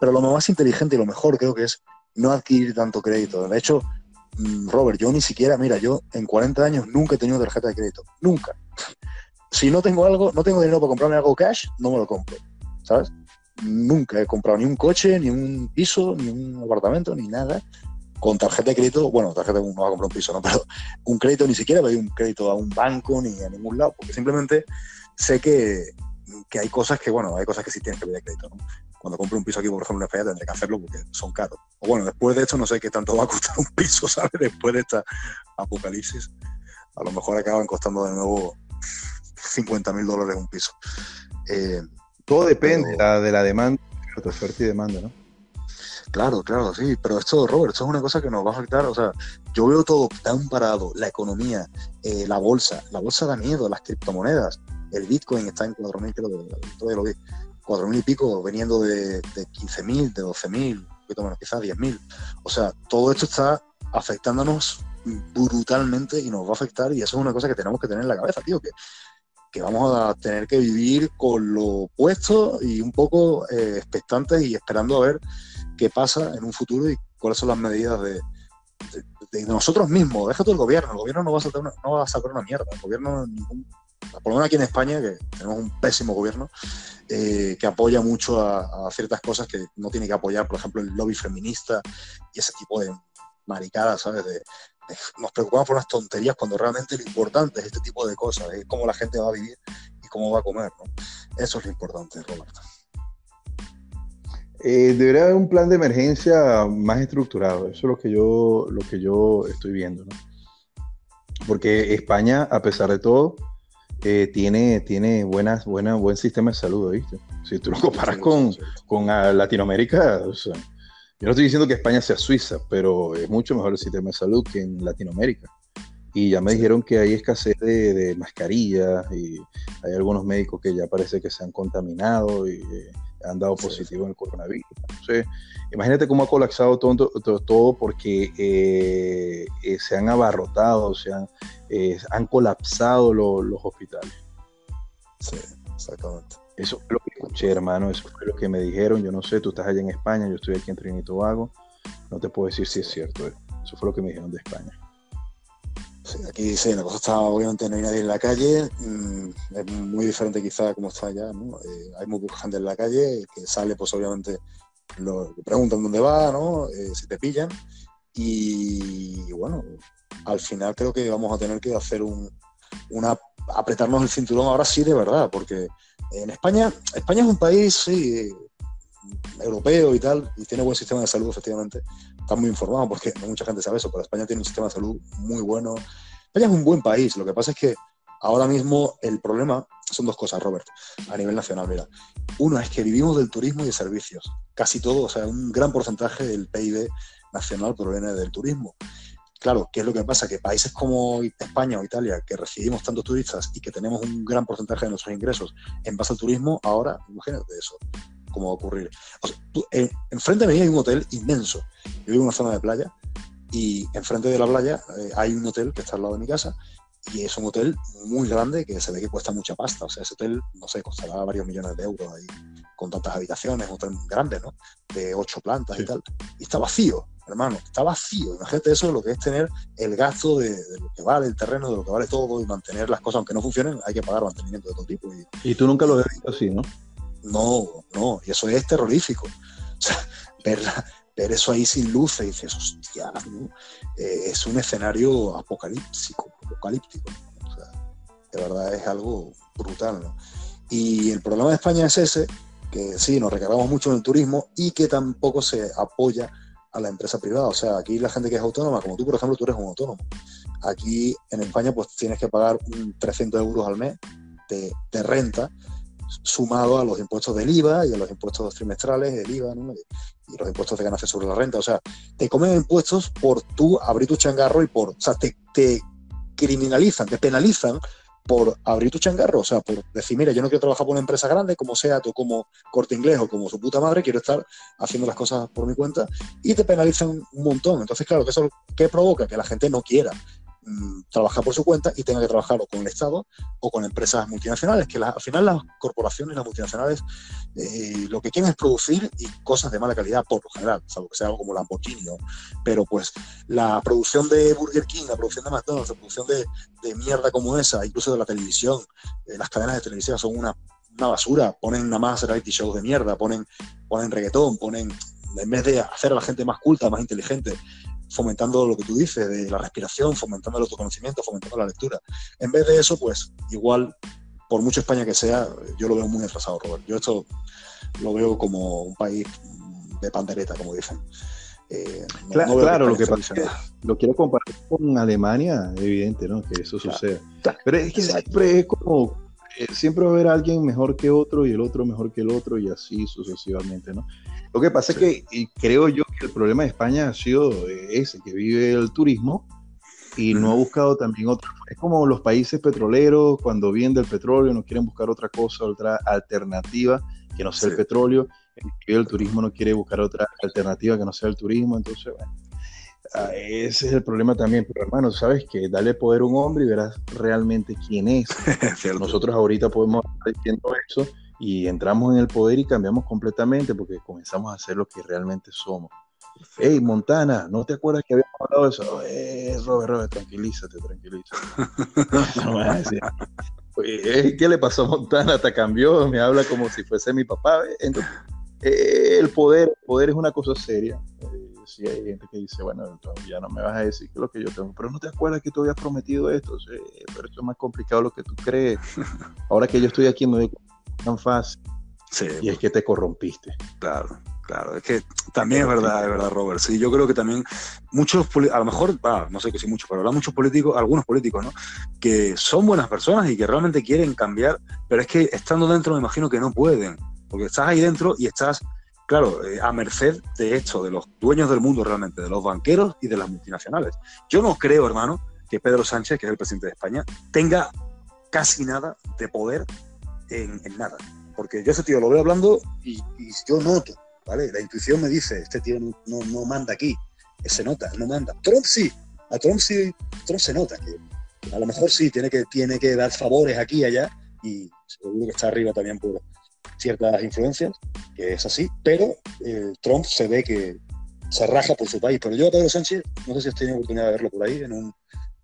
pero lo más inteligente y lo mejor creo que es no adquirir tanto crédito. De hecho, mm, Robert, yo ni siquiera, mira, yo en 40 años nunca he tenido tarjeta de crédito. Nunca. <laughs> Si no tengo algo, no tengo dinero para comprarme algo cash, no me lo compro. ¿Sabes? Nunca he comprado ni un coche, ni un piso, ni un apartamento, ni nada. Con tarjeta de crédito, bueno, tarjeta no va a comprar un piso, ¿no? <laughs> Pero un crédito ni siquiera pedí un crédito a un banco ni a ningún lado, porque simplemente sé que, que hay cosas que, bueno, hay cosas que sí tienes que pedir crédito, ¿no? Cuando compro un piso aquí, por ejemplo, en España, tendré que hacerlo porque son caros. O bueno, después de esto no sé qué tanto va a costar un piso, <laughs> ¿sabes? Después de esta apocalipsis, a lo mejor acaban costando de nuevo 50 mil dólares un piso. Eh, Todo depende de la demanda, oferta y demanda, ¿no? Claro, claro, sí, pero esto, Robert, esto es una cosa que nos va a afectar, o sea, yo veo todo tan parado, la economía, eh, la bolsa, la bolsa da miedo, las criptomonedas, el Bitcoin está en 4.000, creo que todavía lo vi, 4.000 y pico, veniendo de, de 15.000, de 12.000, un poquito menos, quizás 10.000. O sea, todo esto está afectándonos brutalmente y nos va a afectar y eso es una cosa que tenemos que tener en la cabeza, tío, que, que vamos a tener que vivir con lo puesto y un poco eh, expectantes y esperando a ver qué pasa en un futuro y cuáles son las medidas de, nosotros mismos. Deja todo el gobierno, el gobierno no va a, sacar una, mierda, el gobierno por lo menos aquí en España, que tenemos un pésimo gobierno, eh, que apoya mucho a, ciertas cosas que no tiene que apoyar, por ejemplo, el lobby feminista y ese tipo de maricadas, ¿sabes? Nos preocupamos por unas tonterías cuando realmente lo importante es este tipo de cosas, es cómo la gente va a vivir y cómo va a comer, ¿no? Eso es lo importante, Roberto. Eh, debería haber un plan de emergencia más estructurado, eso es lo que yo, lo que yo estoy viendo, ¿no? Porque España, a pesar de todo, eh, tiene, tiene buenas, buena, buen sistema de salud, ¿viste? Si tú lo comparas con, con Latinoamérica, o sea, yo no estoy diciendo que España sea Suiza, pero es mucho mejor el sistema de salud que en Latinoamérica. Y ya me dijeron que hay escasez de, mascarillas y hay algunos médicos que ya parece que se han contaminado y eh, han dado positivo en el coronavirus. Entonces, imagínate cómo ha colapsado todo, todo, porque eh, eh, se han abarrotado, se han, han colapsado los hospitales. Sí, exactamente. Eso fue lo que escuché, hermano, eso fue lo que me dijeron. Yo no sé, tú estás allá en España, yo estoy aquí en Trinidad y Tobago. No te puedo decir si es cierto. Eso fue lo que me dijeron de España. Sí, aquí sí, la cosa está, obviamente no hay nadie en la calle, mm, es muy diferente quizá como está allá, ¿no? Eh, hay muy poca gente en la calle, que sale pues obviamente lo, preguntan dónde va, ¿no? Eh, si te pillan, y, bueno, al final creo que vamos a tener que hacer un, una, apretarnos el cinturón ahora sí de verdad, porque en España, España es un país, sí, europeo y tal, y tiene buen sistema de salud, efectivamente. Está muy informado porque no mucha gente sabe eso, pero España tiene un sistema de salud muy bueno. España es un buen país, lo que pasa es que ahora mismo el problema son dos cosas, Robert, a nivel nacional. Mira, uno es que vivimos del turismo y de servicios. Casi todo, o sea, un gran porcentaje del PIB nacional proviene del turismo. Claro, ¿qué es lo que pasa? Que países como España o Italia, que recibimos tantos turistas y que tenemos un gran porcentaje de nuestros ingresos en base al turismo, ahora, imagínate eso, cómo va a ocurrir. enfrente de mí hay un hotel inmenso. Yo vivo en una zona de playa y enfrente de la playa eh, hay un hotel que está al lado de mi casa y es un hotel muy grande que se ve que cuesta mucha pasta. O sea, ese hotel, no sé, costará varios millones de euros ahí, con tantas habitaciones, un hotel grande, ¿no? De ocho plantas y tal. Y está vacío hermano, está vacío. Imagínate eso, lo que es tener el gasto de, lo que vale el terreno, de lo que vale todo y mantener las cosas, aunque no funcionen, hay que pagar mantenimiento de todo tipo. Y, tú nunca lo has visto así, ¿no? No, no, y eso es terrorífico. <laughs> O sea, ver, ver eso ahí sin luces y dices, hostia, eh, es un escenario apocalíptico, apocalíptico. O sea, de verdad es algo brutal, ¿no? Y el problema de España es ese, que sí, nos recargamos mucho en el turismo y que tampoco se apoya a la empresa privada. O sea, aquí la gente que es autónoma, como tú, por ejemplo, tú eres un autónomo. Aquí en España, pues tienes que pagar 300 euros al mes de, renta, sumado a los impuestos del IVA y a los impuestos trimestrales del IVA y los impuestos de ganancia sobre la renta. O sea, te comen impuestos por tú abrir tu changarro y por. O sea, te, te criminalizan, te penalizan por abrir tu changarro, o sea, por decir, mira, yo no quiero trabajar por una empresa grande como sea tú como Corte Inglés o como su puta madre, quiero estar haciendo las cosas por mi cuenta y te penalizan un montón. Entonces, claro, que eso ¿qué provoca? Que la gente no quiera Mm, trabajar por su cuenta y tenga que trabajar o con el Estado o con empresas multinacionales, que al final las corporaciones, las multinacionales, eh, lo que quieren es producir y cosas de mala calidad por lo general, salvo que sea algo como Lamborghini, pero pues la producción de Burger King, la producción de McDonald's, la producción de, mierda como esa, incluso de la televisión, eh, las cadenas de televisión son una, una basura, ponen nada más reality shows de mierda, ponen, ponen reggaetón, ponen en vez de hacer a la gente más culta, más inteligente, fomentando lo que tú dices, de la respiración, fomentando el autoconocimiento, fomentando la lectura. En vez de eso, pues igual, por mucho España que sea, yo lo veo muy atrasado, Robert. Yo esto lo veo como un país de pandereta, como dicen. Eh, claro, lo que pasa es que lo quiero comparar con Alemania, evidente, ¿no? Que eso suceda. Pero es que siempre es como, eh, siempre va a haber alguien mejor que otro y el otro mejor que el otro y así sucesivamente, ¿no? Lo que pasa es que creo yo que el problema de España ha sido ese, que vive el turismo y no ha buscado también otra. Es como los países petroleros, cuando vienen del petróleo, no quieren buscar otra cosa, otra alternativa que no sea el petróleo. El turismo no quiere buscar otra alternativa que no sea el turismo. Entonces, bueno, ah, ese es el problema también. Pero hermano, sabes que dale poder a un hombre y verás realmente quién es. <laughs> Nosotros ahorita podemos estar diciendo eso y entramos en el poder y cambiamos completamente porque comenzamos a hacer lo que realmente somos. Hey, Montana, ¿no te acuerdas que habíamos hablado de eso? Eh, Robert, Robert, tranquilízate, tranquilízate. <laughs> no, me decir, ¿Qué le pasó a Montana? Hasta cambió, me habla como si fuese mi papá. Entonces, eh, el poder, el poder es una cosa seria. Eh, si hay gente que dice, bueno, ya no me vas a decir que lo que yo tengo, pero no te acuerdas que tú habías prometido esto, sí, pero esto es más complicado de lo que tú crees. <laughs> Ahora que yo estoy aquí me doy tan fácil. Sí, y es que te corrompiste. Claro. Claro, es que también es verdad, es verdad, Robert. Sí, yo creo que también muchos, a lo mejor, no sé que sí muchos, pero habrá muchos políticos, algunos políticos, ¿no? Que son buenas personas y que realmente quieren cambiar, pero es que estando dentro me imagino que no pueden, porque estás ahí dentro y estás, claro, eh, a merced de esto, de los dueños del mundo realmente, de los banqueros y de las multinacionales. Yo no creo, hermano, que Pedro Sánchez, que es el presidente de España, tenga casi nada de poder en, nada. Porque yo ese tío lo veo hablando y, yo noto la intuición me dice, este tío no, manda aquí, se nota, no manda. Trump sí, a Trump sí, Trump se nota que a lo mejor sí tiene que, tiene que dar favores aquí y allá y seguro que está arriba también por ciertas influencias, que es así, pero eh, Trump se ve que se raja por su país. Pero yo a Pedro Sánchez, no sé si has tenido oportunidad de verlo por ahí en un,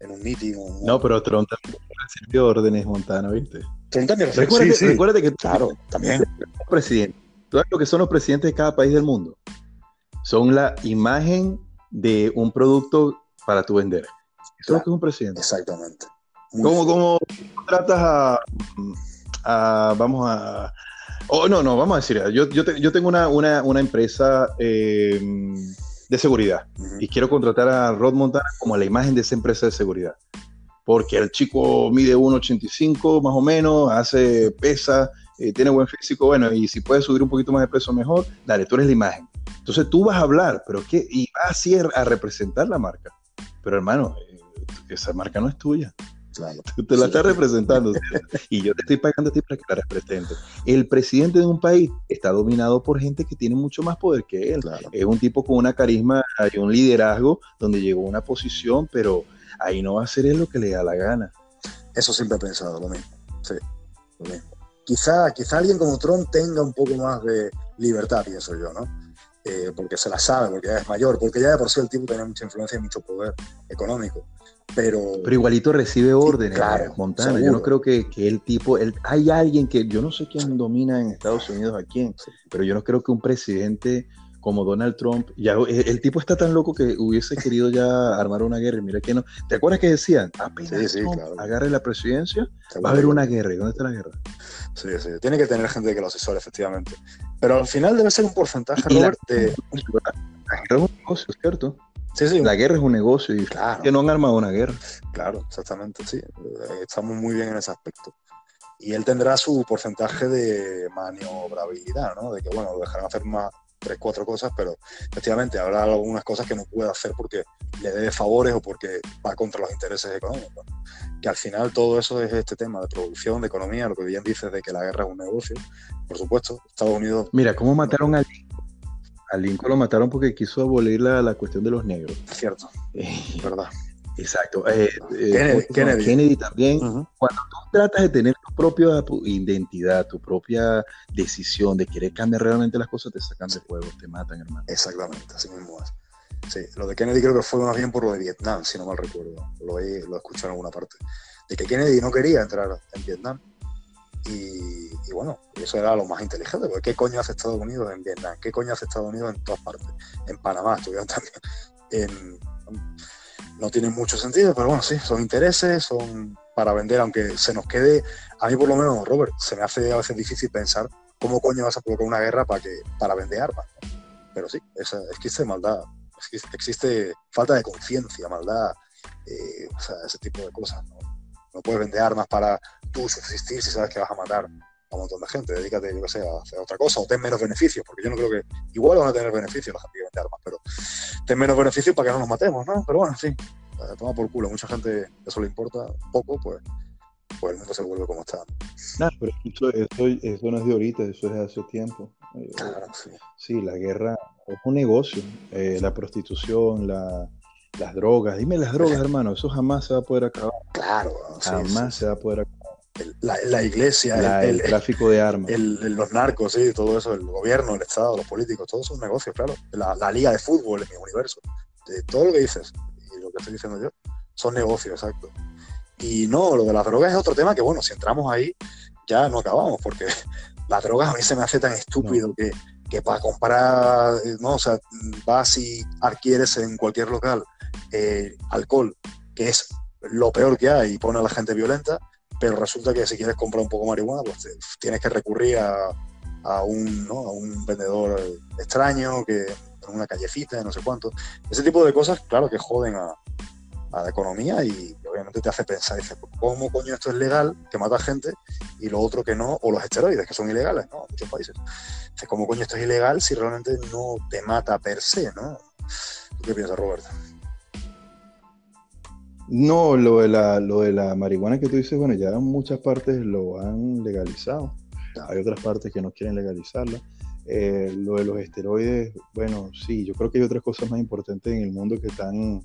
en un meeting. No, pero Trump también recibió órdenes Montana, ¿viste? Trump también recibió sí, sí. recuérdate que claro, también. Presidente ¿Sabes lo que son los presidentes de cada país del mundo? Son la imagen de un producto para tu vender. Eso es lo que es un presidente. Exactamente. ¿Cómo, ¿Cómo, tratas a, vamos a, oh, no, no, vamos a decir, yo, yo, tengo una, una, una empresa eh, de seguridad y quiero contratar a Rod Montana como la imagen de esa empresa de seguridad. Porque el chico mide 1,85 más o menos, hace pesa, eh, tiene buen físico, bueno, y si puedes subir un poquito más de peso mejor, dale, tú eres la imagen. Entonces tú vas a hablar, pero ¿qué? Y vas así a representar la marca. Pero hermano, eh, esa marca no es tuya. Claro. Tú <laughs> te la estás representando. y yo te estoy pagando a ti para que la representes. El presidente de un país está dominado por gente que tiene mucho más poder que él. Es un tipo con una carisma y un liderazgo donde llegó a una posición, pero ahí no va a hacer él lo que le da la gana. Eso siempre he pensado, lo mismo. Sí, lo mismo quizá, quizá alguien como Trump tenga un poco más de libertad, pienso yo, ¿no? Eh, porque se la sabe, porque ya es mayor, porque ya de por sí el tipo tiene mucha influencia y mucho poder económico. Pero, pero igualito recibe órdenes, claro, Montana. Yo no creo que, que, el tipo, el, hay alguien que, yo no sé quién domina en Estados Unidos a quién, pero yo no creo que un presidente como Donald Trump, ya el, tipo está tan loco que hubiese querido ya armar una guerra. Mira que no. ¿Te acuerdas que decían? Apenas agarre la presidencia, va a haber una guerra. ¿Y dónde está la guerra? Sí, sí. Tiene que tener gente que lo asesore, efectivamente. Pero al final debe ser un porcentaje, Robert, de. <laughs> La guerra es un negocio, ¿cierto? Sí, sí. La guerra es un negocio y claro. que no han armado una guerra. Claro, exactamente, sí. Estamos muy bien en ese aspecto. Y él tendrá su porcentaje de maniobrabilidad, ¿no? De que, bueno, lo dejarán hacer más, tres, cuatro cosas, pero efectivamente habrá algunas cosas que no puede hacer porque le debe favores o porque va contra los intereses económicos. Que al final todo eso es este tema de producción, de economía, lo que bien dices de que la guerra es un negocio. Por supuesto, Estados Unidos. Mira, ¿cómo mataron a Lincoln? A Lincoln lo mataron porque quiso abolir la, la cuestión de los negros. Cierto, eh, verdad. Exacto. Eh, eh, Kennedy, también. Cuando tú tratas de tener tu propia identidad, tu propia decisión de querer cambiar realmente las cosas, te sacan de juego, te matan, hermano. Exactamente, así mismo es. Sí, lo de Kennedy creo que fue más bien por lo de Vietnam, si no mal recuerdo. Lo he, lo escuchado en alguna parte. De que Kennedy no quería entrar en Vietnam. Y, y, bueno, eso era lo más inteligente, porque ¿qué coño hace Estados Unidos en Vietnam? ¿Qué coño hace Estados Unidos en todas partes? En Panamá estuvieron <laughs> también. En, no tiene mucho sentido, pero bueno, sí, son intereses, son para vender, aunque se nos quede, a mí por lo menos, Robert, se me hace a veces difícil pensar cómo coño vas a provocar una guerra para, que, para vender armas. Pero sí, es, existe maldad, existe falta de conciencia, maldad, eh, o sea, ese tipo de cosas. ¿no? No puedes vender armas para tú subsistir si sabes que vas a matar a un montón de gente, dedícate, yo que sé, a hacer otra cosa o ten menos beneficios, porque yo no creo que, igual van a tener beneficios la gente que vende armas, pero ten menos beneficios para que no nos matemos, ¿no? Pero bueno, en fin, toma por culo, mucha gente eso le importa poco, pues, pues el mundo se vuelve como está. No, pero eso, eso, no es de ahorita, eso es de hace tiempo. Claro, sí. sí, la guerra es un negocio, eh, la prostitución, la, las drogas, dime las drogas, hermano, eso jamás se va a poder acabar. Claro, jamás se va a poder acabar la, iglesia, el, tráfico de armas, los narcos, sí, todo eso, el gobierno, el Estado, los políticos, todos son negocios, claro. La, liga de fútbol en mi universo, de todo lo que dices y lo que estoy diciendo yo, son negocios, exacto. Y no, lo de las drogas es otro tema que, bueno, si entramos ahí, ya no acabamos, porque <laughs> las drogas a mí se me hace tan estúpido que, que para comprar, no, o sea, vas y adquieres en cualquier local eh, alcohol, que es lo peor que hay, y pone a la gente violenta, pero resulta que si quieres comprar un poco marihuana, pues tienes que recurrir a, un, a un vendedor extraño, que en una callecita, no sé cuánto. Ese tipo de cosas, claro que joden a, la economía y obviamente te hace pensar, dices, ¿cómo coño esto es legal, que mata gente, y lo otro que no, o los esteroides, que son ilegales, ¿no? En muchos países. Dices, ¿cómo coño esto es ilegal si realmente no te mata per se, ¿no? qué piensas, Roberto? No, lo de, la, lo de la marihuana que tú dices, bueno, ya en muchas partes lo han legalizado. Hay otras partes que no quieren legalizarla. Eh, lo de los esteroides, bueno, sí, yo creo que hay otras cosas más importantes en el mundo que están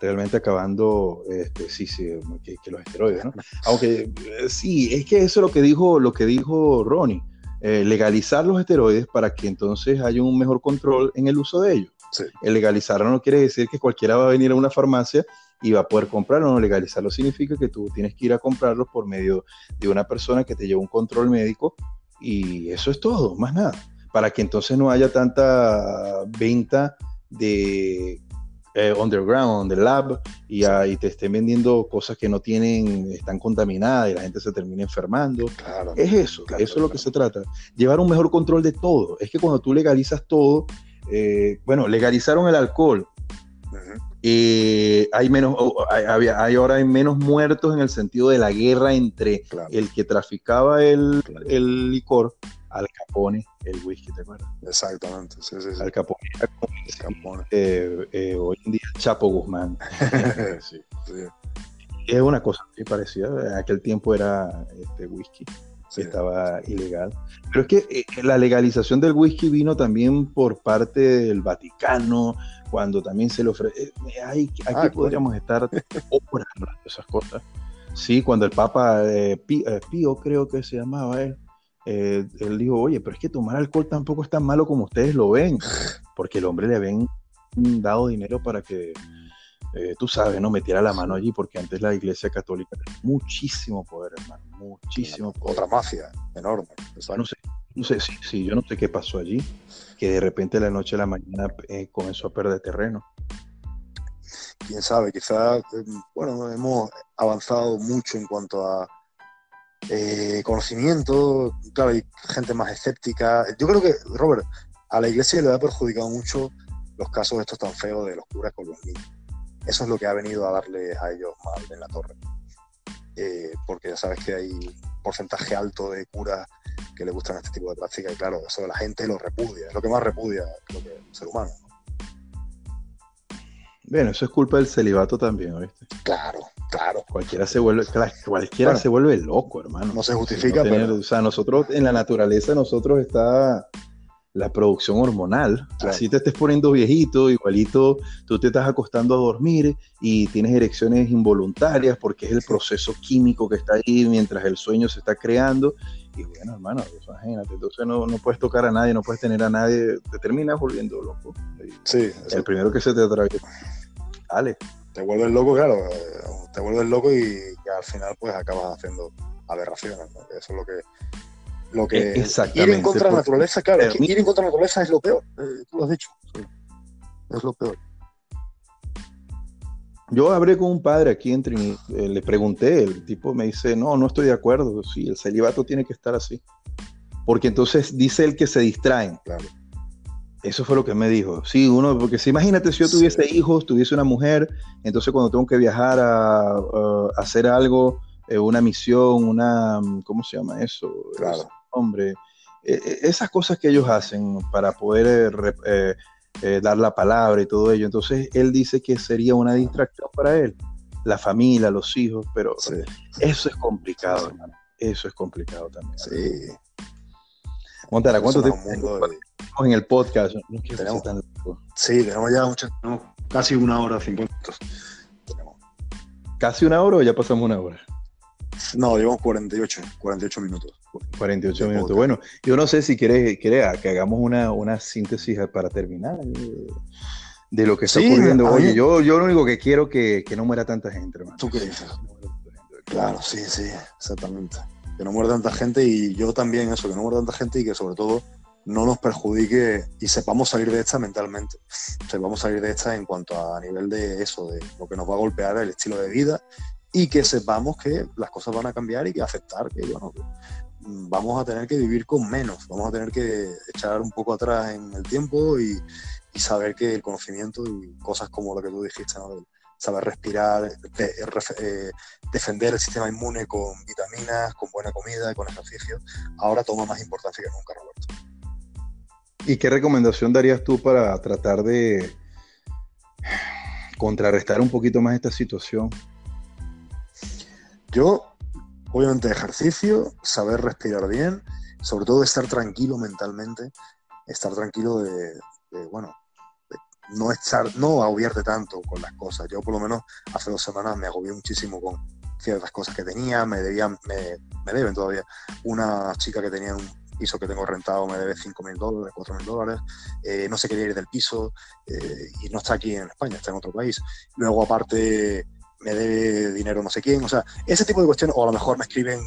realmente acabando, este, sí, sí, que, los esteroides, ¿no? <laughs> Aunque eh, sí, es que eso es lo que dijo, lo que dijo Ronnie, eh, legalizar los esteroides para que entonces haya un mejor control en el uso de ellos. El legalizarlo no quiere decir que cualquiera va a venir a una farmacia y va a poder comprarlo. No legalizarlo significa que tú tienes que ir a comprarlo por medio de una persona que te lleva un control médico y eso es todo, más nada. Para que entonces no haya tanta venta de eh, underground, the lab, y, ahí te estén vendiendo cosas que no tienen, están contaminadas y la gente se termina enfermando. Claro, es eso, eso es lo que se trata. Llevar un mejor control de todo. Es que cuando tú legalizas todo, eh, bueno, legalizaron el alcohol, hay menos, hay, ahora hay menos muertos en el sentido de la guerra entre el que traficaba el, el, licor, Al Capone, el whisky, ¿te acuerdas? Exactamente, sí, sí, Al Capone, eh, eh, hoy en día Chapo Guzmán. <laughs> sí, Es una cosa muy parecida, en aquel tiempo era este whisky. estaba ilegal. Pero es que eh, la legalización del whisky vino también por parte del Vaticano, cuando también se le ofrece. Eh, aquí ah, podríamos estar horas esas cosas. Sí, cuando el Papa eh, eh, Pío, creo que se llamaba él, él dijo, oye, pero es que tomar alcohol tampoco es tan malo como ustedes lo ven, porque el hombre le habían dado dinero para que, tú sabes, no metiera la mano allí, porque antes la Iglesia Católica tenía muchísimo poder, hermano, muchísimo poder. Otra mafia enorme. No sé, no sé, sí, sí, yo no sé qué pasó allí, que de repente de la noche a la mañana eh, comenzó a perder terreno. Quién sabe, quizás, eh, bueno, hemos avanzado mucho en cuanto a eh, conocimiento, claro, hay gente más escéptica. Yo creo que, Robert, a la iglesia le ha perjudicado mucho los casos estos tan feos de los curas con los niños. Eso es lo que ha venido a darle a ellos mal en la torre. porque ya sabes que hay un porcentaje alto de curas que le gustan este tipo de prácticas y claro, eso la gente lo repudia, es lo que más repudia lo que el ser humano. Bueno, eso es culpa del celibato también, ¿viste? Claro, claro. Cualquiera se vuelve, cualquiera se vuelve loco, hermano. No se justifica, pero... O sea, nosotros, en la naturaleza, nosotros está la producción hormonal. Así te estés poniendo viejito, igualito tú te estás acostando a dormir y tienes erecciones involuntarias porque es el proceso químico que está ahí mientras el sueño se está creando. Y bueno, hermano, pues, imagínate, entonces no, no, puedes tocar a nadie, no puedes tener a nadie, te terminas volviendo loco. Sí. El primero que se te atraviesa. Dale. Te vuelves loco, claro, eh, te vuelves loco y, al final pues acabas haciendo aberraciones. Eso es lo que lo que ir en contra de la naturaleza, claro, ir en contra de la naturaleza es lo peor. Eh, tú lo has dicho. Es lo peor. Yo hablé con un padre aquí en Trinidad, eh, le pregunté, el tipo me dice, no, no estoy de acuerdo, sí, el celibato tiene que estar así. Porque entonces dice él que se distraen. Claro. Eso fue lo que me dijo. Sí, uno, porque si imagínate si yo tuviese hijos, tuviese una mujer, entonces cuando tengo que viajar a hacer algo, eh, una misión, una, ¿cómo se llama eso? Claro. hombre. E, e, esas cosas que ellos hacen para poder eh, eh, dar la palabra y todo ello. Entonces él dice que sería una distracción para él, la familia, los hijos, pero eso es complicado, hermano. Eso es complicado también. Sí. Montana, ¿cuánto tiempo en el podcast? No tenemos, tan Sí, tenemos ya mucho, casi una hora, cincuenta ¿Casi una hora o ya pasamos una hora? No, llevamos 48, 48 minutos. 48 minutos. Bueno, yo no sé si quieres, que hagamos una, una síntesis para terminar de lo que está ocurriendo. Oye, yo, yo lo único que quiero es que, que no muera tanta gente, hermano. ¿Tú qué dices? Claro, sí, sí, exactamente. Que no muera tanta gente y yo también eso, que no muera tanta gente y que sobre todo no nos perjudique y sepamos salir de esta mentalmente. <laughs> Sepamos salir de esta en cuanto a nivel de eso, de lo que nos va a golpear el estilo de vida y que sepamos que las cosas van a cambiar y que aceptar que bueno, vamos a tener que vivir con menos, vamos a tener que echar un poco atrás en el tiempo y, saber que el conocimiento y cosas como lo que tú dijiste, saber respirar, eh, defender el sistema inmune con vitaminas, con buena comida, con ejercicio, ahora toma más importancia que nunca, Roberto. ¿Y qué recomendación darías tú para tratar de contrarrestar un poquito más esta situación? Yo, obviamente, ejercicio, saber respirar bien, sobre todo estar tranquilo mentalmente, estar tranquilo de, bueno, no estar, no agobiarte tanto con las cosas. Yo, por lo menos, hace dos semanas me agobié muchísimo con ciertas cosas que tenía, me debían, me, me deben todavía una chica que tenía un piso que tengo rentado me debe 5 mil dólares, 4 mil dólares, eh, no se quería ir del piso eh, y no está aquí en España, está en otro país. Luego, aparte, me debe dinero no sé quién, o sea, ese tipo de cuestiones, o a lo mejor me escriben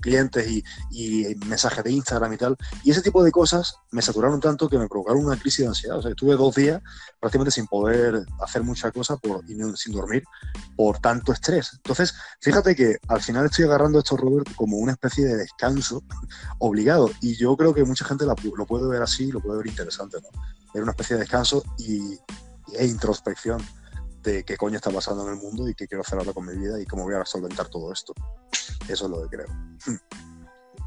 clientes y, mensajes de Instagram y tal. Y ese tipo de cosas me saturaron tanto que me provocaron una crisis de ansiedad. O sea, estuve dos días prácticamente sin poder hacer mucha cosa por, y sin dormir por tanto estrés. Entonces, fíjate que al final estoy agarrando esto, Robert, como una especie de descanso <laughs> obligado. Y yo creo que mucha gente lo puede ver así, lo puede ver interesante, ¿no? Era una especie de descanso y, e introspección de qué coño está pasando en el mundo y qué quiero hacer ahora con mi vida y cómo voy a solventar todo esto. Eso es lo que creo.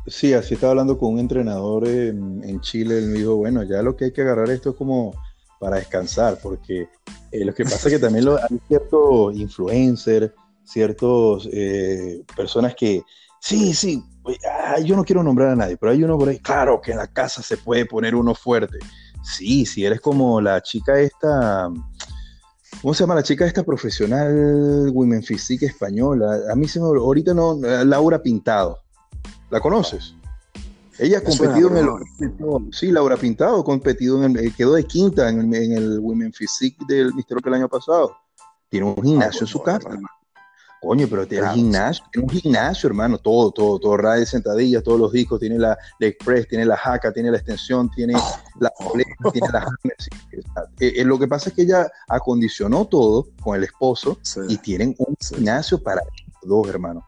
Sí, así estaba hablando con un entrenador en, Chile, él me dijo, bueno, ya lo que hay que agarrar esto es como para descansar, porque eh, lo que pasa es que también hay ciertos influencers, ciertas eh, personas que, sí, sí, yo no quiero nombrar a nadie, pero hay uno por ahí, claro que en la casa se puede poner uno fuerte. Sí, si eres como la chica esta, ¿Cómo se llama la chica esta profesional Women Physique española? A mí se me ahorita no, Laura Pintado. ¿La conoces? Ella ha competido en el. Sí, Laura Pintado competido en el. Quedó de quinta en el, Women Physique del Misterio el año pasado. Tiene un gimnasio en su casa. Coño, pero tiene gimnasio, tiene un gimnasio, hermano, todo, todo, todo, radio sentadillas, todos los discos, tiene la leg press, tiene la jaca, tiene la extensión, tiene la tiene la eh, eh, Lo que pasa es que ella acondicionó todo con el esposo y tienen un gimnasio para dos, hermano.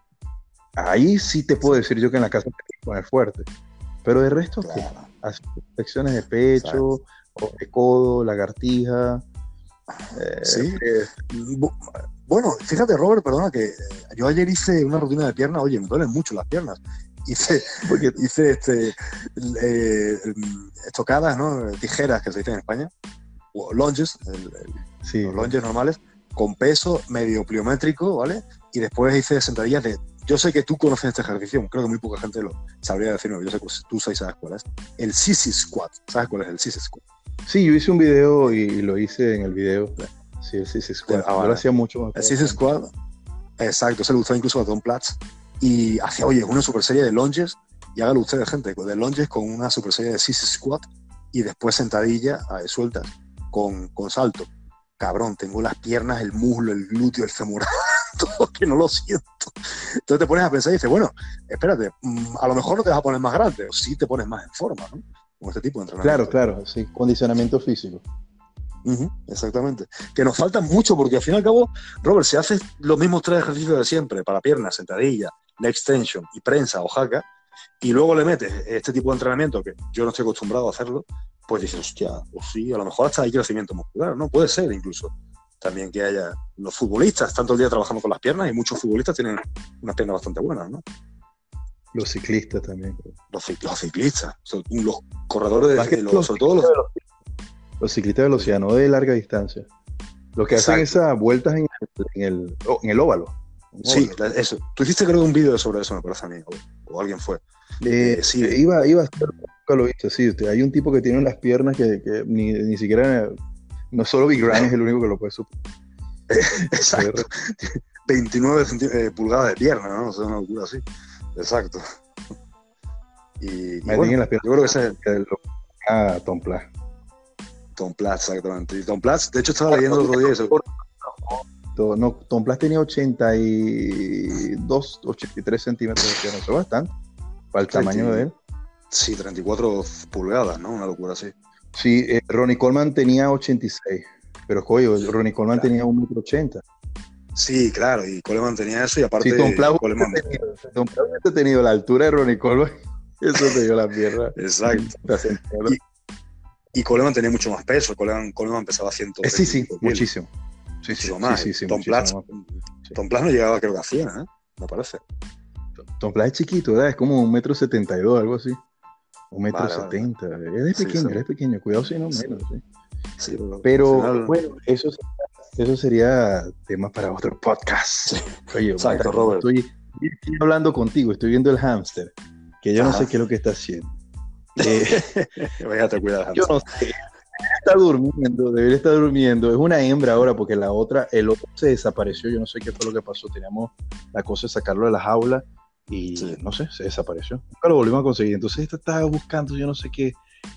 Ahí sí te puedo decir yo que en la casa te poner fuerte. Pero de resto, ¿qué? secciones de pecho, de codo, lagartija. Eh, sí. Bueno, fíjate, Robert, perdona, que eh, yo ayer hice una rutina de piernas, oye, me duelen mucho las piernas. <laughs> Hice, hice este, eh, estocadas, ¿no? Tijeras que se dicen en España, o lunges, sí. los lunges normales, con peso medio pliométrico, ¿vale? Y después hice sentadillas de. Yo sé que tú conoces este ejercicio, creo que muy poca gente lo sabría decirlo, yo sé que tú sabes cuál es. El sissy squat, ¿sabes cuál es el sissy squat? Sí, yo hice un video y lo hice en el video. Sí, el CC Squad. Ahora lo hacía mucho El CC Squad, exacto, se lo usó incluso a Don Platz. Y hacía, oye, una super serie de lunges, y hágalo ustedes, gente, de lunges con una super serie de CC Squad y después sentadilla sueltas con, con salto. Cabrón, tengo las piernas, el muslo, el glúteo, el femoral, <laughs> todo que no lo siento. Entonces te pones a pensar y dices, bueno, espérate, mm, a lo mejor no te vas a poner más grande, o sí te pones más en forma, ¿no? Con este tipo de entrenamiento. Claro, claro, sí, condicionamiento físico exactamente. Que nos falta mucho porque al fin y al cabo, Robert, si haces los mismos tres ejercicios de siempre, para piernas, sentadilla, leg extension y prensa o jaca, y luego le metes este tipo de entrenamiento que yo no estoy acostumbrado a hacerlo, pues dices, hostia, pues sí, a lo mejor hasta hay crecimiento muscular, ¿no? Puede ser incluso también que haya los futbolistas tanto el día trabajando con las piernas y muchos futbolistas tienen unas piernas bastante buenas, ¿no? Los ciclistas también. Los, ciclistas, los corredores, de, los, sobre todo los, los ciclistas de velocidad, no de larga distancia. Los que hacen esas vueltas en el, en el, óvalo. Sí, eso. Tú hiciste creo un vídeo sobre eso, me parece a mí, o, alguien fue. Eh, sí. Eh, iba, iba a estar, nunca lo viste, sí. Hay un tipo que tiene las piernas que, que ni, ni, siquiera, no solo Big Ryan es el único que lo puede superar. <laughs> Exacto. <laughs> 29 eh, pulgadas de pierna, ¿no? O sea, una locura así. Exacto. Y, y bueno, las piernas, yo creo que ese es el, ah, Tom Platt. Tom Platz, exactamente. Y Tom Platz, de hecho, estaba leyendo el otro día eso. No, Tom Platz tenía 82, 83 centímetros de pierna, eso bastante, para el tamaño de él. Sí, 34 pulgadas, ¿no? Una locura así. Sí, eh, Ronnie Coleman tenía 86, pero coño, Ronnie Coleman tenía 1,80 m. Sí, claro, y Coleman tenía eso y aparte sí, Tom Platz Coleman... Tenido, Tom Platz tenido la altura de Ronnie Coleman, <laughs> eso te dio la pierna. Exacto. Y Coleman tenía mucho más peso. Coleman, Coleman pesaba 100. Eh, sí, sí, muchísimo. Sí, sí, más. Sí, sí, Tom, Platz, Tom Platz no llegaba, creo que a 100, ¿eh? Me parece. Tom Platz es chiquito, ¿verdad? Es como un metro setenta y dos, algo así. Un metro setenta. Es pequeño, es pequeño. Cuidado si no menos, sí. pero, bueno, eso, eso sería tema para otro podcast. Oye, Exacto, Robert. Estoy, estoy, hablando contigo, estoy viendo el hámster, que yo no sé qué es lo que está haciendo. Eh, <laughs> cuidado. Yo no sé. Está durmiendo, debería estar durmiendo. Es una hembra ahora porque la otra, el otro se desapareció. Yo no sé qué fue lo que pasó. Teníamos la cosa de sacarlo de la jaula y no sé, se desapareció. Nunca lo volvimos a conseguir. Entonces esta estaba buscando, yo no sé qué,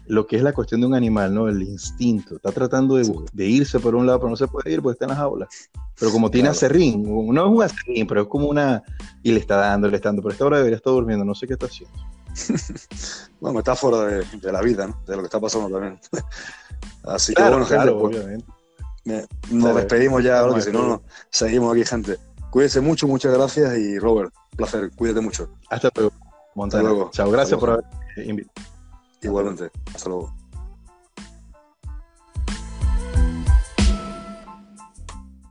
lo que es la cuestión de un animal, ¿no? El instinto. Está tratando de, irse por un lado, pero no se puede ir porque está en la jaula. Pero como tiene acerrín, no es un acerrín, pero es como una. Y le está dando, le está dando. Pero esta hora debería estar durmiendo, no sé qué está haciendo. <laughs> bueno, metáfora de, de, la vida, ¿no? De lo que está pasando también. <laughs> Así que bueno, gente, pues, nos despedimos ya, porque si no, seguimos aquí, gente. Cuídense mucho, muchas gracias y Robert, placer, cuídate mucho. Hasta luego. Hasta luego. Chao, gracias por haber invitado. Igualmente, hasta luego.